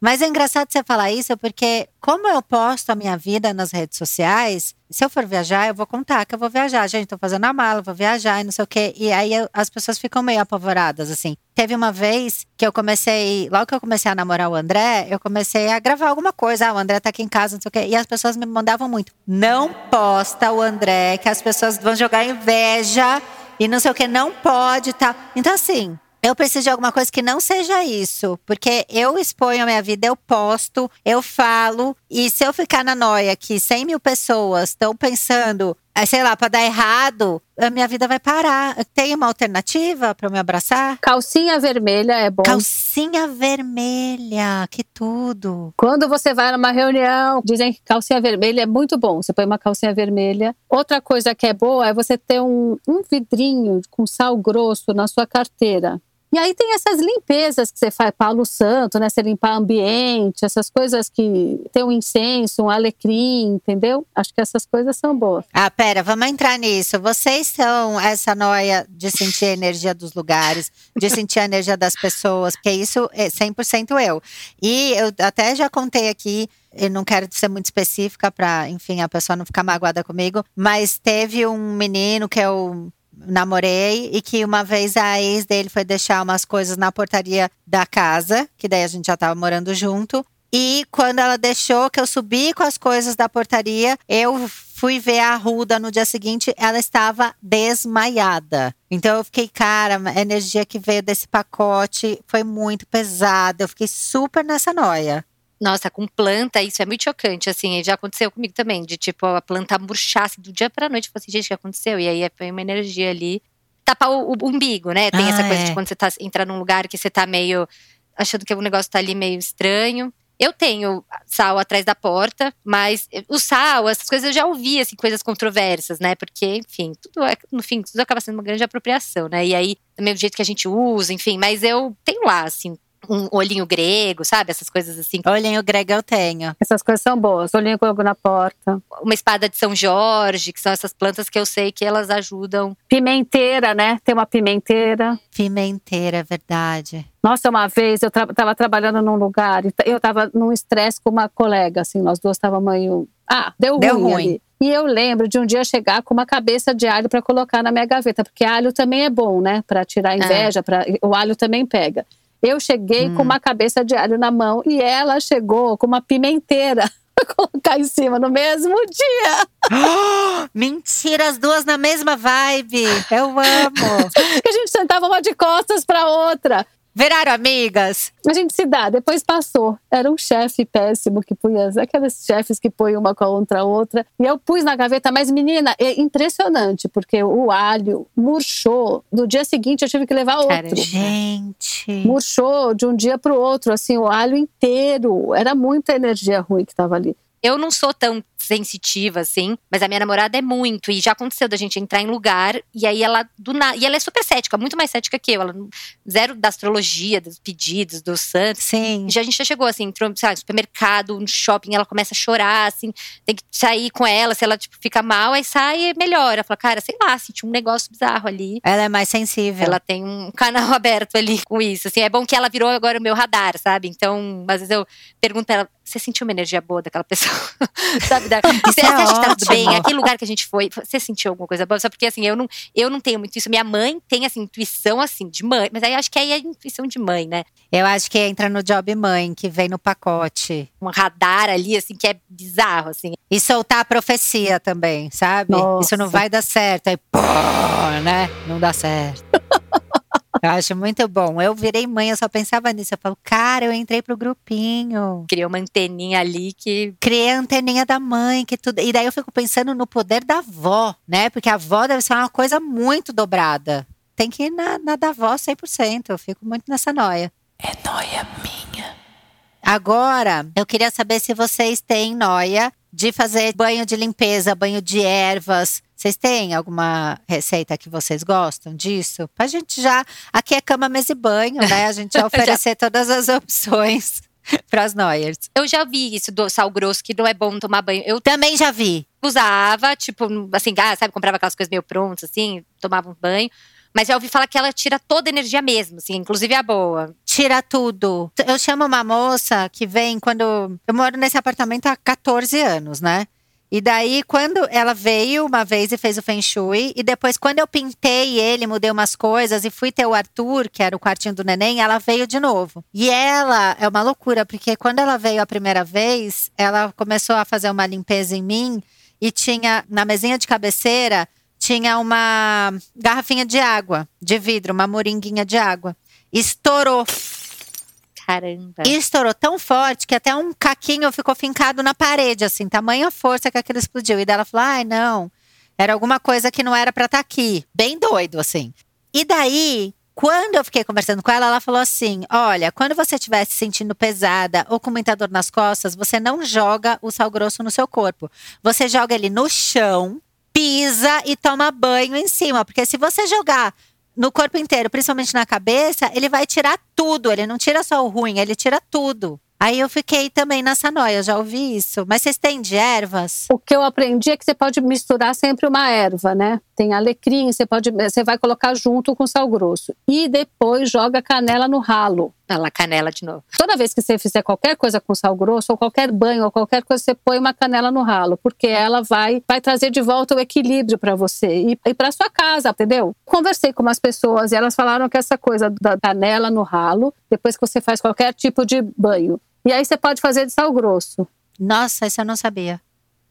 Mas é engraçado você falar isso, porque como eu posto a minha vida nas redes sociais, se eu for viajar, eu vou contar que eu vou viajar. Gente, tô fazendo a mala, vou viajar e não sei o quê. E aí eu, as pessoas ficam meio apavoradas, assim. Teve uma vez que eu comecei, logo que eu comecei a namorar o André, eu comecei a gravar alguma coisa. Ah, o André tá aqui em casa, não sei o quê. E as pessoas me mandavam muito. Não posta o André, que as pessoas vão jogar inveja e não sei o quê. Não pode. Tá. Então, assim, eu preciso de alguma coisa que não seja isso, porque eu exponho a minha vida, eu posto, eu falo, e se eu ficar na noia que 100 mil pessoas estão pensando, eh, sei lá, para dar errado, a minha vida vai parar. Tem uma alternativa para me abraçar? Calcinha vermelha é bom. Calcinha vermelha, que tudo. Quando você vai numa reunião, dizem que calcinha vermelha é muito bom. Você põe uma calcinha vermelha. Outra coisa que é boa é você ter um, um vidrinho com sal grosso na sua carteira. E aí tem essas limpezas que você faz, Paulo Santo, né? Você limpar ambiente, essas coisas que tem um incenso, um alecrim, entendeu? Acho que essas coisas são boas. Ah, pera, vamos entrar nisso. Vocês são essa noia de sentir a energia dos lugares, de sentir a energia das pessoas, porque isso é 100% eu. E eu até já contei aqui eu não quero ser muito específica para, enfim, a pessoa não ficar magoada comigo, mas teve um menino que eu namorei e que uma vez a ex dele foi deixar umas coisas na portaria da casa, que daí a gente já tava morando junto. E quando ela deixou que eu subi com as coisas da portaria, eu fui ver a Ruda no dia seguinte, ela estava desmaiada. Então eu fiquei, cara, a energia que veio desse pacote foi muito pesada. Eu fiquei super nessa noia. Nossa, com planta, isso é muito chocante, assim, já aconteceu comigo também, de tipo, a planta murchar, assim, do dia pra noite, eu falei assim, gente, o que aconteceu? E aí foi uma energia ali, tapar o, o umbigo, né, tem ah, essa coisa é. de quando você tá, entra num lugar que você tá meio, achando que o negócio tá ali meio estranho. Eu tenho sal atrás da porta, mas o sal, essas coisas eu já ouvi, assim, coisas controversas, né? Porque, enfim, tudo é, no fim, tudo acaba sendo uma grande apropriação, né? E aí, também o jeito que a gente usa, enfim, mas eu tenho lá, assim, um olhinho grego, sabe? Essas coisas assim. Olhinho grego eu tenho. Essas coisas são boas. Olhinho grego na porta. Uma espada de São Jorge, que são essas plantas que eu sei que elas ajudam. Pimenteira, né? Tem uma pimenteira. Pimenteira, é verdade. Nossa, uma vez eu estava tra trabalhando num lugar e eu estava num estresse com uma colega, assim, nós duas estávamos meio. Ah, deu, deu ruim. ruim. Ali. E eu lembro de um dia chegar com uma cabeça de alho para colocar na minha gaveta, porque alho também é bom, né? Para tirar inveja, é. Pra, o alho também pega. Eu cheguei hum. com uma cabeça de alho na mão e ela chegou com uma pimenteira pra colocar em cima no mesmo dia. Oh, mentira, as duas na mesma vibe. Eu amo. a gente sentava uma de costas pra outra. Viraram amigas? A gente se dá, depois passou. Era um chefe péssimo que punha, aqueles chefes que põem uma contra a outra. E eu pus na gaveta, mas menina, é impressionante, porque o alho murchou. No dia seguinte eu tive que levar outro. Cara, gente. Murchou de um dia para o outro, assim, o alho inteiro. Era muita energia ruim que estava ali. Eu não sou tão sensitiva, assim, mas a minha namorada é muito. E já aconteceu da gente entrar em lugar e aí ela do nada. E ela é super cética, muito mais cética que eu. Ela zero da astrologia, dos pedidos, dos santos. Sim. Já a gente já chegou assim, entrou, sabe, no supermercado, no shopping, ela começa a chorar, assim, tem que sair com ela, se ela, tipo, fica mal, aí sai e melhora. Ela fala, cara, sei lá, senti um negócio bizarro ali. Ela é mais sensível. Ela tem um canal aberto ali com isso. Assim, é bom que ela virou agora o meu radar, sabe? Então, às vezes eu pergunto pra ela, você sentiu uma energia boa daquela pessoa? sabe, da é tá tudo bem? Aquele lugar que a gente foi, você sentiu alguma coisa boa? Só porque assim, eu não, eu não tenho muito isso. Minha mãe tem assim, intuição assim, de mãe. Mas aí eu acho que aí é intuição de mãe, né? Eu acho que entra no job mãe, que vem no pacote. Um radar ali, assim, que é bizarro, assim. E soltar a profecia também, sabe? Nossa. Isso não vai dar certo. Aí, pô, né? Não dá certo. eu acho muito bom. Eu virei mãe, eu só pensava nisso. Eu falo, cara, eu entrei pro grupinho. Criou uma anteninha ali que. Criei a anteninha da mãe, que tudo. E daí eu fico pensando no poder da avó, né? Porque a avó deve ser uma coisa muito dobrada. Tem que ir na, na da avó 100%. Eu fico muito nessa noia. É noia minha. Agora, eu queria saber se vocês têm noia de fazer banho de limpeza, banho de ervas. Vocês têm alguma receita que vocês gostam disso? Pra gente já. Aqui é cama, mesa e banho, né? A gente já oferecer todas as opções para as noias. Eu já vi isso do sal grosso, que não é bom tomar banho. Eu Também já vi. usava, tipo, assim, ah, sabe, comprava aquelas coisas meio prontas, assim, tomava um banho. Mas já ouvi falar que ela tira toda a energia mesmo, assim, inclusive a boa. Tira tudo. Eu chamo uma moça que vem quando. Eu moro nesse apartamento há 14 anos, né? E daí, quando ela veio uma vez e fez o Feng Shui, e depois, quando eu pintei ele, mudei umas coisas e fui ter o Arthur, que era o quartinho do neném, ela veio de novo. E ela é uma loucura, porque quando ela veio a primeira vez, ela começou a fazer uma limpeza em mim e tinha, na mesinha de cabeceira, tinha uma garrafinha de água, de vidro, uma moringuinha de água. Estourou. Caramba. E estourou tão forte que até um caquinho ficou fincado na parede, assim, tamanha força que aquilo explodiu. E daí ela falou: ai, não, era alguma coisa que não era pra estar aqui. Bem doido, assim. E daí, quando eu fiquei conversando com ela, ela falou assim: olha, quando você estiver se sentindo pesada ou com muita dor nas costas, você não joga o sal grosso no seu corpo. Você joga ele no chão, pisa e toma banho em cima. Porque se você jogar no corpo inteiro, principalmente na cabeça, ele vai tirar tudo. Ele não tira só o ruim, ele tira tudo. Aí eu fiquei também nessa noia, já ouvi isso. Mas vocês têm de ervas? O que eu aprendi é que você pode misturar sempre uma erva, né? Tem alecrim, você pode, você vai colocar junto com sal grosso e depois joga canela no ralo. Olha lá, canela de novo. Toda vez que você fizer qualquer coisa com sal grosso, ou qualquer banho, ou qualquer coisa, você põe uma canela no ralo, porque ela vai, vai trazer de volta o equilíbrio para você e, e para sua casa, entendeu? Conversei com umas pessoas e elas falaram que essa coisa da canela no ralo, depois que você faz qualquer tipo de banho, e aí você pode fazer de sal grosso. Nossa, isso eu não sabia.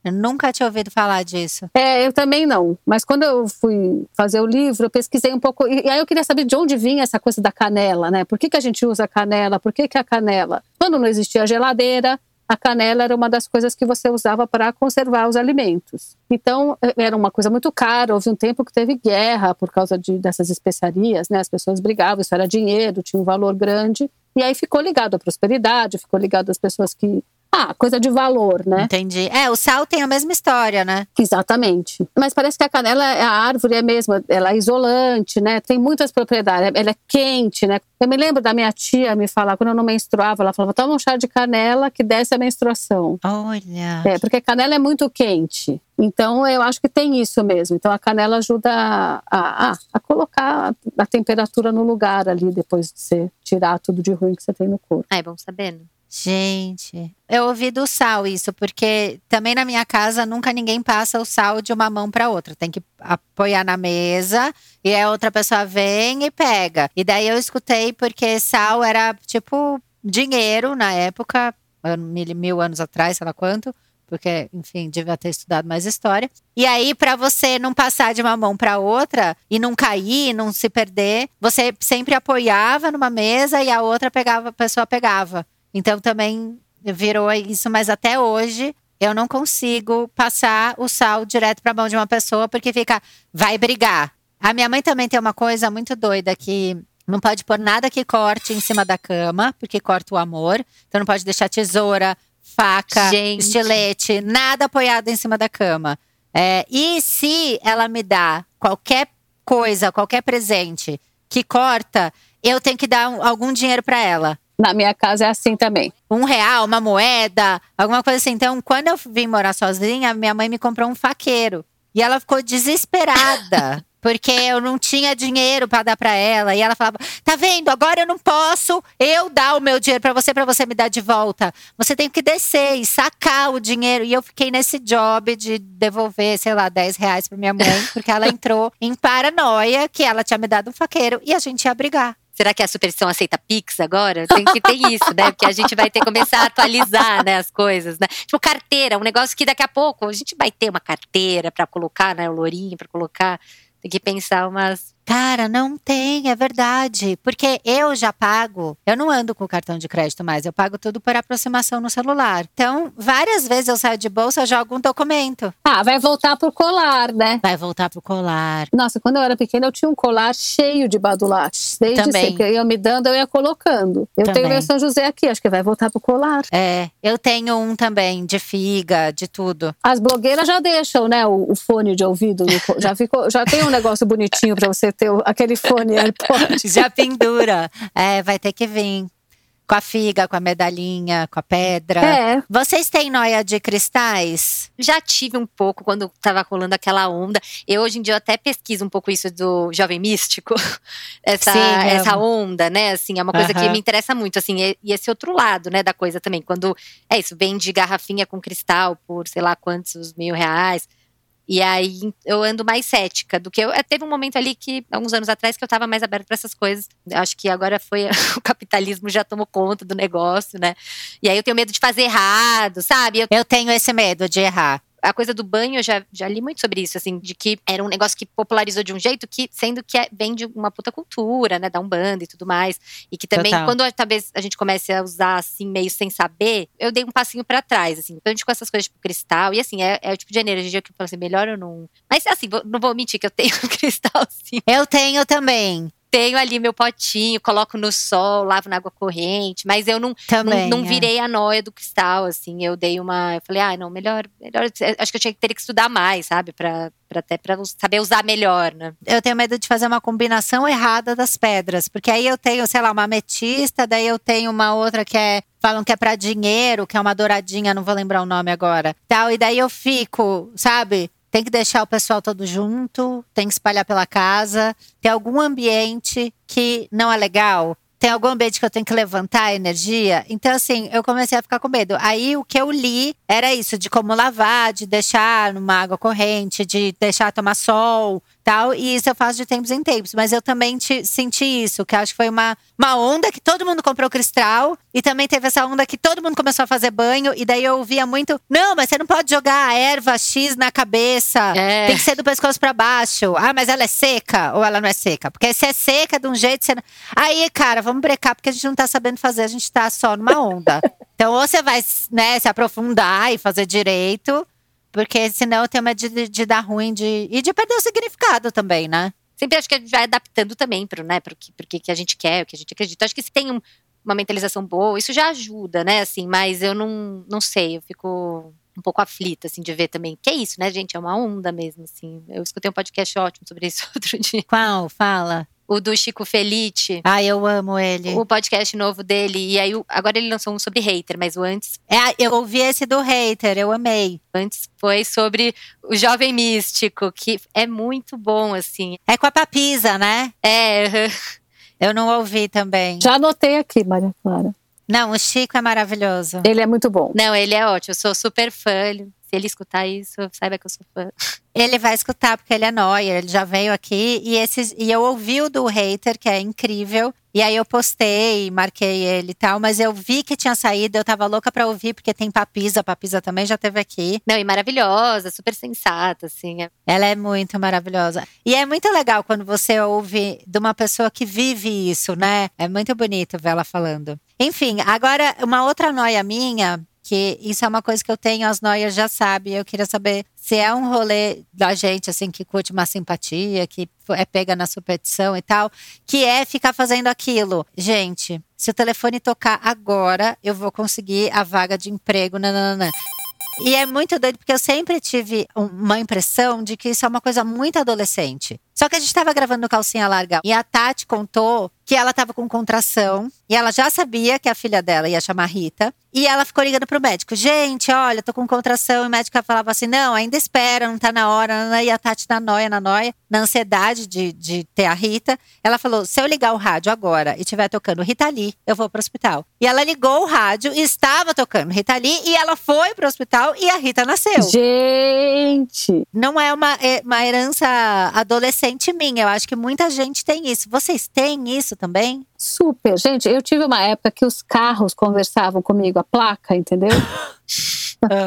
Eu nunca tinha ouvido falar disso. É, eu também não. Mas quando eu fui fazer o livro, eu pesquisei um pouco. E, aí eu queria saber de onde vinha essa coisa da canela, né? Por que, que a gente usa canela? Por que, que a canela? Quando não existia geladeira, a canela era uma das coisas que você usava para conservar os alimentos. Então, era uma coisa muito cara. Houve um tempo que teve guerra por causa de, dessas especiarias, né? As pessoas brigavam, isso era dinheiro, tinha um valor grande. E aí ficou ligado à prosperidade, ficou ligado às pessoas que. Ah, coisa de valor, né? Entendi. É, o sal tem a mesma história, né? Exatamente. Mas parece que a canela, a árvore é mesmo, ela é isolante, né? Tem muitas propriedades, ela é quente, né? Eu me lembro da minha tia me falar, quando eu não menstruava, ela falava, toma um chá de canela que desce a menstruação. Olha. É, porque a canela é muito quente. Então, eu acho que tem isso mesmo. Então, a canela ajuda a, a, a colocar a temperatura no lugar ali, depois de você tirar tudo de ruim que você tem no corpo. Ah, é bom saber, né? Gente, eu ouvi do sal isso, porque também na minha casa nunca ninguém passa o sal de uma mão para outra. Tem que apoiar na mesa e a outra pessoa vem e pega. E daí eu escutei porque sal era tipo dinheiro na época, mil, mil anos atrás, sei lá quanto. Porque, enfim, devia ter estudado mais história. E aí, para você não passar de uma mão para outra e não cair, não se perder, você sempre apoiava numa mesa e a outra pegava, a pessoa pegava. Então também virou isso, mas até hoje eu não consigo passar o sal direto para a mão de uma pessoa porque fica, vai brigar. A minha mãe também tem uma coisa muito doida que não pode pôr nada que corte em cima da cama, porque corta o amor. Então não pode deixar tesoura, faca, Gente. estilete, nada apoiado em cima da cama. É, e se ela me dá qualquer coisa, qualquer presente que corta, eu tenho que dar um- algum dinheiro para ela Na minha casa é assim também. um real, uma moeda, alguma coisa assim. Então, quando eu vim morar sozinha, minha mãe me comprou um faqueiro. E ela ficou desesperada. Porque eu não tinha dinheiro para dar para ela. E ela falava: tá vendo? Agora eu não posso eu dar o meu dinheiro para você, para você me dar de volta. Você tem que descer e sacar o dinheiro. E eu fiquei nesse job de devolver, sei lá, 10 reais pra minha mãe, porque ela entrou em paranoia que ela tinha me dado um faqueiro e a gente ia brigar. Será que a superstição aceita Pix agora? Tem que ter isso, né? Porque a gente vai ter que começar a atualizar, né, as coisas, né? Tipo, carteira, um negócio que daqui a pouco a gente vai ter uma carteira para colocar, né, o lourinho para colocar. Tem que pensar umas Cara, não tem, é verdade. Porque eu já pago, eu não ando com cartão de crédito mais, eu pago tudo por aproximação no celular. Então, várias vezes eu saio de bolsa, jogo um documento. Ah, vai voltar pro colar, né? Vai voltar pro colar. Nossa, quando eu era pequena, eu tinha um colar cheio de badulates. Desde Também. sempre. Eu ia me dando, eu ia colocando. Eu Também. tenho meu São José aqui, acho que vai voltar pro colar. É, eu tenho um também, de figa, de tudo. As blogueiras já deixam, né, o, o fone de ouvido. no já, ficou, já tem um negócio bonitinho pra você ter o- aquele fone AirPods. Já pendura. É, vai ter que vir. Com a figa, com a medalhinha, com a pedra. É, Vocês têm noia de cristais? Já tive um pouco quando tava rolando aquela onda. Eu hoje em dia eu até pesquiso um pouco isso do jovem místico. Essa, Sim, essa amo. onda, né? Assim, é uma coisa que Aham. me interessa muito, assim, e- e esse outro lado, né, da coisa também. Quando é isso, vende garrafinha com cristal por sei lá quantos mil reais. E aí eu ando mais cética do que eu. é, Teve um momento ali que, alguns anos atrás, que eu tava mais aberta para essas coisas. Acho que agora foi o capitalismo já tomou conta do negócio, né? E aí eu tenho medo de fazer errado, sabe? Eu Eu tenho esse medo de errar. A coisa do banho, eu já, já li muito sobre isso, assim, de que era um negócio que popularizou de um jeito que, sendo que é, vem de uma puta cultura, né, da Umbanda e tudo mais. E que também, Total. quando talvez a gente comece a usar, assim, meio sem saber, eu dei um passinho pra trás, assim. Então, a gente com essas coisas, tipo, cristal, e assim, é, é o tipo de energia que eu falo assim, melhor eu não. Mas, assim, vou- não vou mentir que eu tenho um cristal, sim. Eu tenho também. Tenho ali meu potinho, coloco no sol, lavo na água corrente, mas eu não, Também. não, não é. virei a noia do cristal, assim. Eu dei uma. Eu falei, ah, não, melhor. melhor acho que eu tinha que ter que estudar mais, sabe? Pra, pra até pra us- saber usar melhor, né? Eu tenho medo de fazer uma combinação errada das pedras. Porque aí eu tenho, sei lá, uma ametista, daí eu tenho uma outra que é. Falam que é pra dinheiro, que é uma douradinha, não vou lembrar o nome agora. Tal, e daí eu fico, sabe? Tem que deixar o pessoal todo junto, tem que espalhar pela casa. Tem algum ambiente que não é legal. Tem algum ambiente que eu tenho que levantar a energia. Então, assim, eu comecei a ficar com medo. Aí o que eu li era isso: de como lavar, de deixar numa água corrente, de deixar tomar sol tal. E isso eu faço de tempos em tempos. Mas eu também te- senti isso, que acho que foi uma, uma onda que todo mundo comprou cristal. E também teve essa onda que todo mundo começou a fazer banho. E daí eu ouvia muito: não, mas você não pode jogar a erva X na cabeça. É. Tem que ser do pescoço pra baixo. Ah, mas ela é seca ou ela não é seca? Porque se é seca de um jeito, você não... Aí, cara, vamos brecar porque a gente não tá sabendo fazer, a gente tá só numa onda. então, ou você vai né, se aprofundar e fazer direito, porque senão eu tenho medo de, de dar ruim de, e de perder o significado também, né? Sempre acho que a gente vai adaptando também pro, né, que, pro que que a gente quer, o que a gente acredita. Acho que se tem um- uma mentalização boa, isso já ajuda, né? Assim, mas eu não, não sei, eu fico um pouco aflita, assim, de ver também. Que é isso, né, gente? É uma onda mesmo, assim. Eu escutei um podcast ótimo sobre isso outro dia. Qual? Fala. O do Chico Felice. Ah, eu amo ele. o podcast novo dele. E aí, agora ele lançou um sobre hater, mas o antes, É, eu ouvi esse do hater, eu amei. antes foi sobre o jovem místico, que é muito bom, assim. É com a papisa, né? É. Eu não ouvi também. já anotei aqui, Maria Clara. Não, o Chico é maravilhoso. Ele é muito bom. não, ele é ótimo. Eu sou super fã. Ele- Se ele escutar isso, saiba que eu sou fã. Ele vai escutar, porque ele é nóia, ele já veio aqui. E, esses, e eu ouvi o do hater, que é incrível. E aí eu postei, marquei ele e tal. Mas eu vi que tinha saído, eu tava louca pra ouvir, porque tem Papisa. Papisa também já teve aqui. Não, e maravilhosa, super sensata, assim. é- Ela é muito maravilhosa. E é muito legal quando você ouve de uma pessoa que vive isso, né? É muito bonito ver ela falando. Enfim, agora uma outra noia minha, que isso é uma coisa que eu tenho, as noias já sabem. Eu queria saber se é um rolê da gente, assim, que curte uma simpatia, que é pega na superstição e tal, que é ficar fazendo aquilo. Gente, se o telefone tocar agora, eu vou conseguir a vaga de emprego. E é muito doido, porque eu sempre tive um- uma impressão de que isso é uma coisa muito adolescente. Só que a gente tava gravando no calcinha larga e a Tati contou que ela tava com contração e ela já sabia que a filha dela ia chamar Rita. E ela ficou ligando pro médico: gente, olha, tô com contração. E o médico falava assim: não, ainda espera, não tá na hora. E a Tati na noia, na noia, na ansiedade de, de ter a Rita. Ela falou: se eu ligar o rádio agora e estiver tocando Rita Lee, eu vou pro hospital. E ela ligou o rádio e estava tocando Rita Lee e ela foi pro hospital e a Rita nasceu. Gente! Não é uma, é uma herança adolescente minha. Eu acho que muita gente tem isso. Vocês têm isso também? Super. Gente, eu tive uma época que os carros conversavam comigo, a placa, entendeu?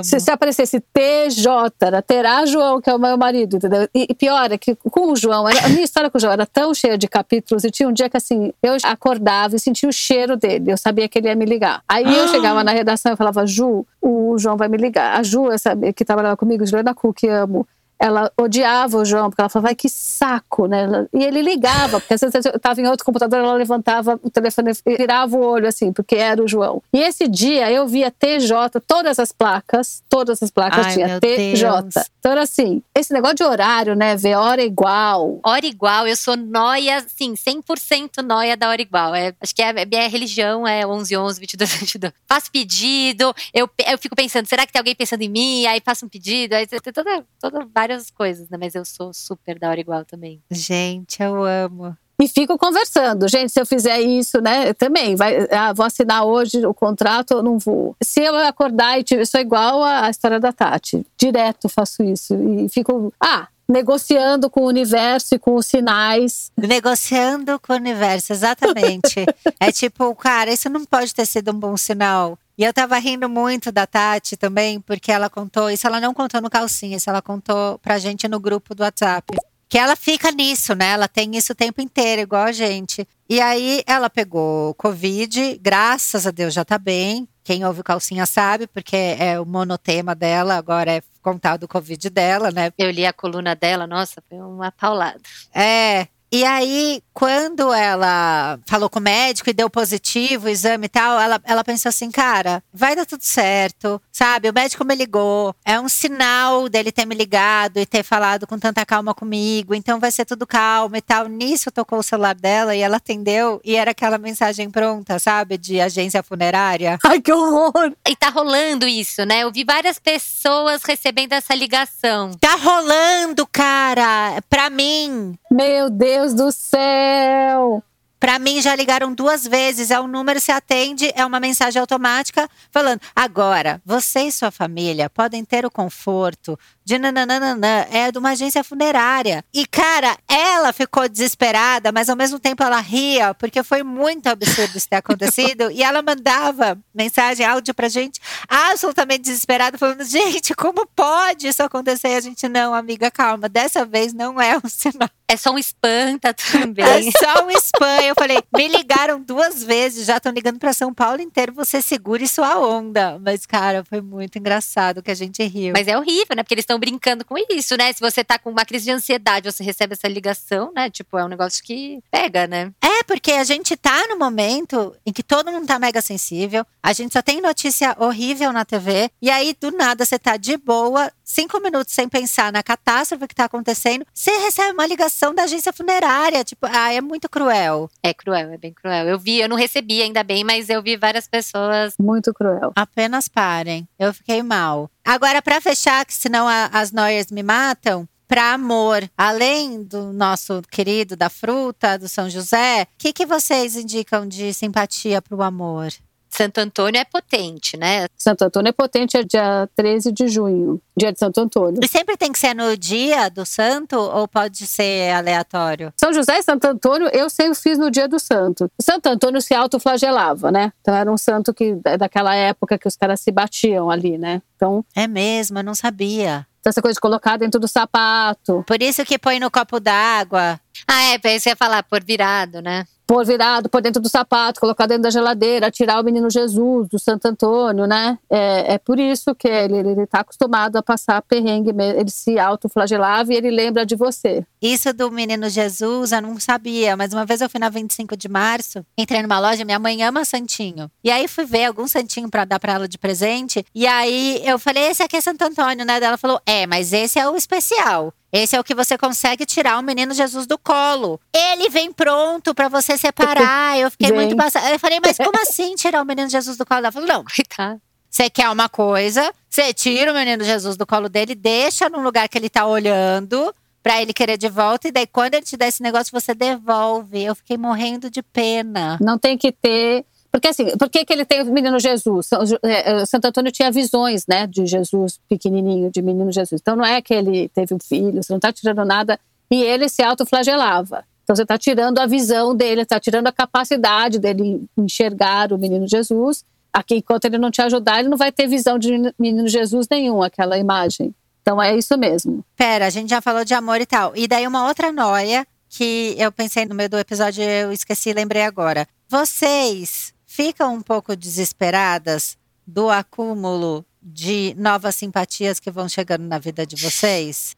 Se, se aparecesse TJ, era Terá João, que é o meu marido, entendeu? E, e pior é que com o João, era, a minha história com o João era tão cheia de capítulos, e tinha um dia que assim, eu acordava e sentia o cheiro dele, eu sabia que ele ia me ligar. Aí eu chegava na redação e falava, Ju, o João vai me ligar. A Ju, essa, que trabalhava comigo, Juliana Cook, que amo ela odiava o João, porque ela falava, vai que saco, né? E ele ligava, porque às vezes eu estava em outro computador, ela levantava o telefone e virava o olho assim, porque era o João. E esse dia eu via TJ, todas as placas, todas as placas Ai, tinha TJ. Deus. Então era assim, esse negócio de horário, né? Ver hora igual. Hora igual, eu sou noia, assim, 100% noia da hora igual. É, acho que é, a minha religião é 11, 11, 22, 22. Faço pedido, eu, eu fico pensando, será que tem alguém pensando em mim? Aí faço um pedido, aí tem toda, toda várias coisas, né? Mas eu sou super da hora igual também. Gente, eu amo. E fico conversando. Gente, se eu fizer isso, né, também, vai, ah, vou assinar hoje o contrato, eu não vou. Se eu acordar e tiver, sou igual a, a história da Tati. Direto faço isso. E fico, ah, negociando com o universo e com os sinais. Negociando com o universo, exatamente. é tipo, cara, isso não pode ter sido um bom sinal. E eu tava rindo muito da Tati também, porque ela contou, isso ela não contou no calcinha, isso ela contou pra gente no grupo do WhatsApp. Que ela fica nisso, né? Ela tem isso o tempo inteiro, igual a gente. E aí ela pegou Covid, graças a Deus já tá bem. Quem ouve o calcinha sabe, porque é o monotema dela, agora é contar do Covid dela, né? Eu li a coluna dela, nossa, foi uma paulada. É. E aí, quando ela falou com o médico e deu positivo, o exame e tal, ela, ela pensou assim, cara, vai dar tudo certo, sabe? O médico me ligou, é um sinal dele ter me ligado e ter falado com tanta calma comigo, então vai ser tudo calmo e tal. Nisso tocou o celular dela e ela atendeu e era aquela mensagem pronta, sabe? De agência funerária. Ai, que horror! E tá rolando isso, né? Eu vi várias pessoas recebendo essa ligação. Tá rolando, cara! Pra mim, Meu Deus do céu! Pra mim já ligaram duas vezes, é um número, se atende, é uma mensagem automática falando: agora, você e sua família podem ter o conforto de nananana, é de uma agência funerária. E cara, ela ficou desesperada, mas ao mesmo tempo ela ria, porque foi muito absurdo isso ter acontecido. e ela mandava mensagem, áudio pra gente, absolutamente desesperada, falando: gente, como pode isso acontecer? E a gente, não, amiga, calma, dessa vez não é um sinal. É só um espanta também. É só um spam. Eu falei, me ligaram duas vezes, já estão ligando para São Paulo inteiro, você segure sua onda. Mas, cara, foi muito engraçado que a gente riu. Mas é horrível, né? Porque eles estão brincando com isso, né? Se você tá com uma crise de ansiedade, você recebe essa ligação, né? Tipo, é um negócio que pega, né? É, porque a gente tá no momento em que todo mundo tá mega sensível, a gente só tem notícia horrível na TV, e aí do nada você tá de boa, cinco minutos sem pensar na catástrofe que tá acontecendo, você recebe uma ligação da agência funerária. Tipo, ah, é muito cruel. É cruel, é bem cruel. Eu vi, eu não recebi ainda bem, mas eu vi várias pessoas. Muito cruel. Apenas parem. Eu fiquei mal. Agora, pra fechar, que senão a- as noias me matam. Pra amor, além do nosso querido da fruta, do São José, o que, que vocês indicam de simpatia pro amor? Santo Antônio é potente, né? Santo Antônio é potente, é dia 13 de junho, dia de Santo Antônio. E sempre tem que ser no dia do santo ou pode ser aleatório? São José e Santo Antônio, eu sempre fiz no dia do santo. Santo Antônio se autoflagelava, né? Então era um santo que é daquela época que os caras se batiam ali, né? Então, É mesmo, eu não sabia. essa coisa de colocar dentro do sapato, Por isso que põe no copo d'água. Ah, é, você ia falar por virado, né? Pôr virado, pôr dentro do sapato, colocar dentro da geladeira, tirar o menino Jesus do Santo Antônio, né? É, é por isso que ele, ele tá acostumado a passar perrengue, ele se autoflagelava e ele lembra de você. Isso do menino Jesus, eu não sabia, mas uma vez eu fui na 25 de março, entrei numa loja, minha mãe ama santinho. E aí fui ver algum santinho pra dar pra ela de presente, e aí eu falei, esse aqui é Santo Antônio, né? Ela falou, é, mas esse é o especial. Esse é o que você consegue tirar o menino Jesus do colo. Ele vem pronto pra você separar. Eu fiquei muito Vem. passada. Eu falei, mas como assim tirar o menino Jesus do colo? Ela falou, não. Coitado. Você quer uma coisa, você tira o menino Jesus do colo dele, deixa num lugar que ele tá olhando pra ele querer de volta. E daí, quando ele te dá esse negócio, você devolve. Eu fiquei morrendo de pena. Não tem que ter. Porque assim, por que, que ele tem o menino Jesus? É, é, Santo Antônio tinha visões, né, de Jesus pequenininho, de menino Jesus. Então não é que ele teve um filho, você não está tirando nada. E ele se autoflagelava. Então você está tirando a visão dele, está tirando a capacidade dele enxergar o menino Jesus. Aqui, enquanto ele não te ajudar, ele não vai ter visão de menino Jesus nenhum, aquela imagem. Então é isso mesmo. Pera, a gente já falou de amor e tal. E daí, uma outra noia que eu pensei no meio do episódio, eu esqueci e lembrei agora. Vocês ficam um pouco desesperadas do acúmulo de novas simpatias que vão chegando na vida de vocês?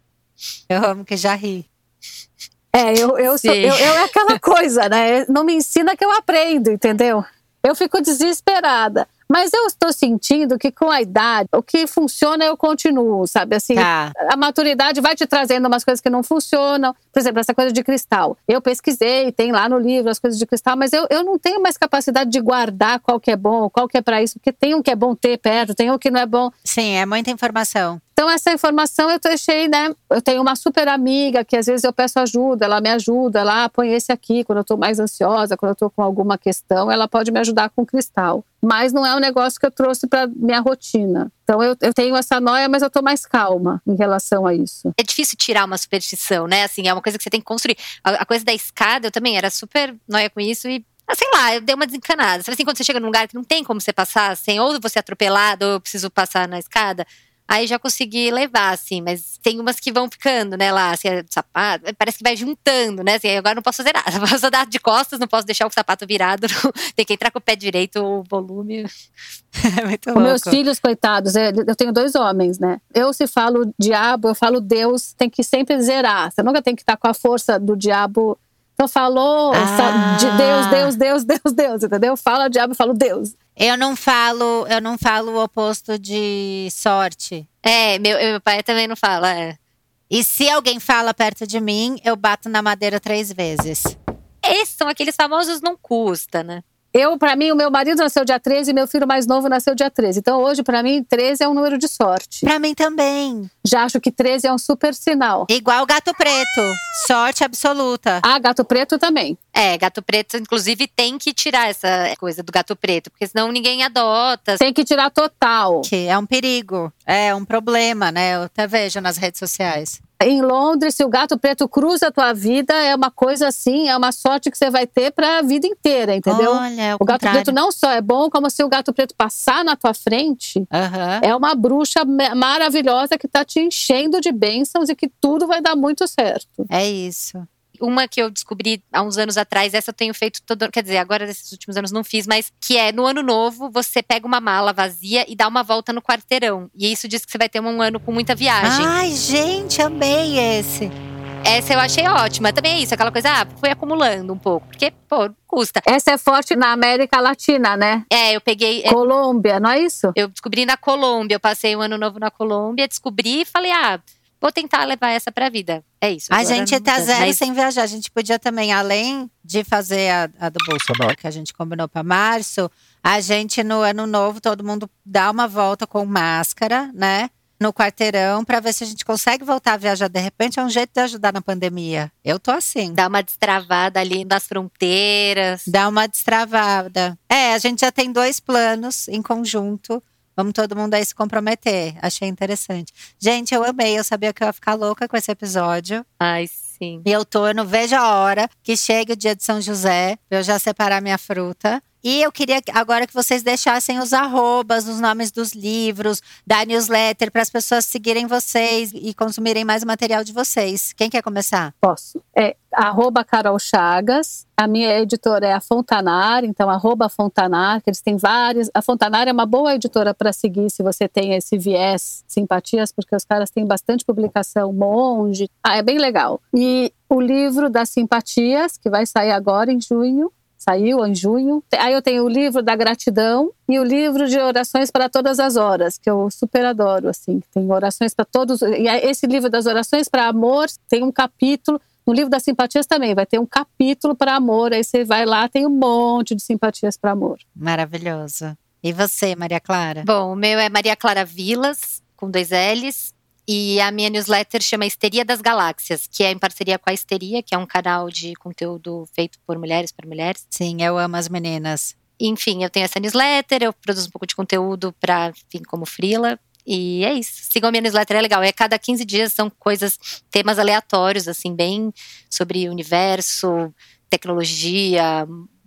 Eu amo que já ri. É, eu, eu, sou, eu, eu é aquela coisa, né? Não me ensina que eu aprendo, entendeu? Eu fico desesperada. Mas eu estou sentindo que com a idade, o que funciona eu continuo, sabe? Assim, Tá. a maturidade vai te trazendo umas coisas que não funcionam. Por exemplo, essa coisa de cristal. Eu pesquisei, tem lá no livro as coisas de cristal, mas eu, eu não tenho mais capacidade de guardar qual que é bom, qual que é para isso, porque tem um que é bom ter perto, tem um que não é bom. Sim, é muita informação. Então, essa informação eu deixei, né? Eu tenho uma super amiga que às vezes eu peço ajuda, ela me ajuda, ela ah, põe esse aqui quando eu tô mais ansiosa, quando eu tô com alguma questão, ela pode me ajudar com cristal. Mas não é um negócio que eu trouxe para minha rotina. Então, eu, eu tenho essa noia, mas eu tô mais calma em relação a isso. É difícil tirar uma superstição, né? Assim, é uma coisa que você tem que construir. A, a coisa da escada, eu também era super noia com isso e. ah, Sei lá, eu dei uma desencanada. Sabe assim, quando você chega num lugar que não tem como você passar sem ou você é atropelado ou eu preciso passar na escada, aí já consegui levar, assim, mas tem umas que vão ficando, né, lá, assim, é sapato, parece que vai juntando, né, assim, agora não posso fazer nada, posso andar de costas, não posso deixar o sapato virado, não- tem que entrar com o pé direito, o volume. É muito louco. meus filhos, coitados, é, eu tenho dois homens, né? Eu, se falo diabo, eu falo Deus, tem que sempre zerar. Você nunca tem que estar com a força do diabo. Então, falou Ah. de Deus, Deus, Deus, Deus, Deus, entendeu? Fala diabo, falo Deus. Eu não falo, eu não falo o oposto de sorte. É, meu, meu pai também não fala, é. E se alguém fala perto de mim, eu bato na madeira três vezes. Esses são aqueles famosos não custa, né? Eu, pra mim, o meu marido nasceu dia 13 e meu filho mais novo nasceu dia 13. Então, hoje, pra mim, 13 é um número de sorte. Pra mim também. Já acho que 13 é um super sinal. Igual gato preto. Sorte absoluta. Ah, gato preto também. É, gato preto, inclusive, tem que tirar essa coisa do gato preto, porque senão ninguém adota. Tem que tirar total. Que é um perigo. É um problema, né? Eu até vejo nas redes sociais. Em Londres, se o gato preto cruza a tua vida, é uma coisa assim, é uma sorte que você vai ter pra vida inteira, entendeu? Olha, o, gato contrário. preto não só é bom, como se o gato preto passar na tua frente, é uma bruxa ma- maravilhosa que tá te enchendo de bênçãos e que tudo vai dar muito certo. É isso. Uma que eu descobri há uns anos atrás, essa eu tenho feito todo Quer dizer, agora nesses últimos anos não fiz, mas que é no ano novo, você pega uma mala vazia e dá uma volta no quarteirão. E isso diz que você vai ter um ano com muita viagem. Ai, gente, amei esse. Essa eu achei ótima. Também é isso, aquela coisa, ah, fui acumulando um pouco. Porque, pô, custa. Essa é forte na América Latina, né? É, eu peguei. é, Colômbia, não é isso? eu descobri na Colômbia, eu passei um ano novo na Colômbia, descobri e falei, ah, vou tentar levar essa pra vida. É isso. A gente tá zero mas- sem viajar. A gente podia também, além de fazer a, a do Bolsonaro, que a gente combinou pra março, a gente no ano novo, todo mundo dá uma volta com máscara, né? No quarteirão, pra ver se a gente consegue voltar a viajar. De repente, é um jeito de ajudar na pandemia. Eu tô assim. Dá uma destravada ali nas fronteiras. Dá uma destravada. É, a gente já tem dois planos em conjunto. Vamos todo mundo aí se comprometer. Achei interessante. Gente, eu amei. Eu sabia que eu ia ficar louca com esse episódio. Ai, sim. E eu tô, eu não vejo a hora que chegue o dia de São José, eu já separar minha fruta. E eu queria que- agora que vocês deixassem os arrobas, os nomes dos livros, da newsletter, para as pessoas seguirem vocês e consumirem mais o material de vocês. Quem quer começar? Posso. É arroba Carol Chagas. A minha editora é a Fontanar, então arroba Fontanar, que eles têm várias. A Fontanar é uma boa editora para seguir se você tem esse viés simpatias, porque os caras têm bastante publicação, monge. Ah, é bem legal. E o livro das simpatias, que vai sair agora em junho, Saiu em junho. Aí eu tenho o livro da gratidão e o livro de orações para todas as horas, que eu super adoro, assim. Tem orações para todos. E esse livro das orações para amor tem um capítulo. No livro das simpatias também vai ter um capítulo para amor. Aí você vai lá, tem um monte de simpatias para amor. Maravilhoso. E você, Maria Clara? Bom, o meu é Maria Clara Vilas, com dois L's. E a minha newsletter chama Histeria das Galáxias, que é em parceria com a Histeria, que é um canal de conteúdo feito por mulheres para mulheres. Sim, eu amo as meninas. Enfim, eu tenho essa newsletter, eu produzo um pouco de conteúdo para, enfim, como frila. E é isso. Sigam a minha newsletter, é legal. É cada 15 dias são coisas, temas aleatórios, assim, bem sobre universo, tecnologia,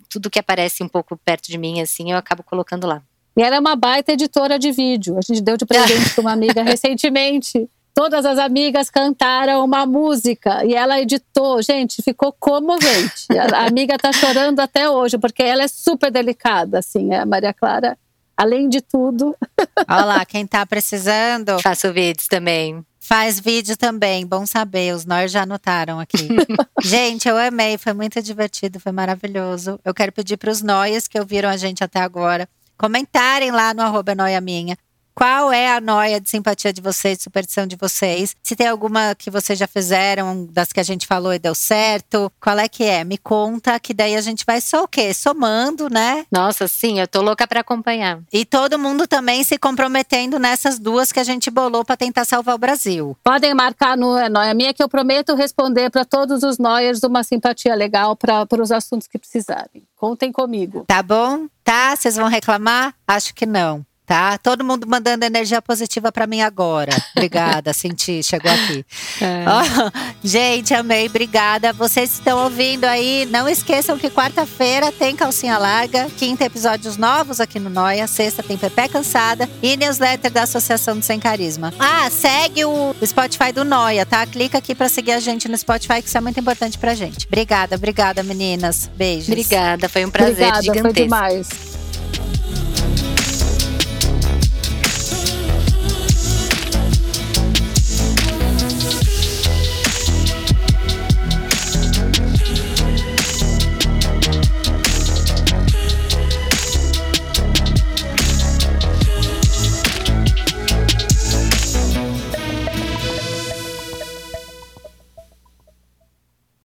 tudo que aparece um pouco perto de mim, assim, eu acabo colocando lá. E ela é uma baita editora de vídeo. A gente deu de presente para uma amiga recentemente. Todas as amigas cantaram uma música e ela editou. Gente, ficou comovente. A amiga tá chorando até hoje, porque ela é super delicada, assim. A Maria Clara, além de tudo. Olha lá, quem tá precisando. Faço vídeos também. Faz vídeo também, bom saber. Os nós já anotaram aqui. gente, eu amei, foi muito divertido, foi maravilhoso. Eu quero pedir para os noias que ouviram a gente até agora comentarem lá no arroba noia minha. Qual é a noia de simpatia de vocês, de superstição de vocês? Se tem alguma que vocês já fizeram, das que a gente falou e deu certo, qual é que é? Me conta, que daí a gente vai só o quê? Somando, né? Nossa, sim, eu tô louca para acompanhar. E todo mundo também se comprometendo nessas duas que a gente bolou para tentar salvar o Brasil. Podem marcar no é Noia Minha que eu prometo responder para todos os noias uma simpatia legal para os assuntos que precisarem. Contem comigo. Tá bom? Tá? Vocês vão reclamar? Acho que não tá? Todo mundo mandando energia positiva para mim agora. Obrigada, senti, chegou aqui. É. Oh, gente, amei, obrigada. Vocês estão ouvindo aí, não esqueçam que quarta-feira tem calcinha larga, quinta episódios novos aqui no Noia, sexta tem Pepe Cansada e newsletter da Associação do Sem Carisma. Ah, segue o Spotify do Noia, tá? Clica aqui para seguir a gente no Spotify, que isso é muito importante pra gente. Obrigada, obrigada, meninas. Beijos. Obrigada, foi um prazer obrigada, gigantesco. Foi demais.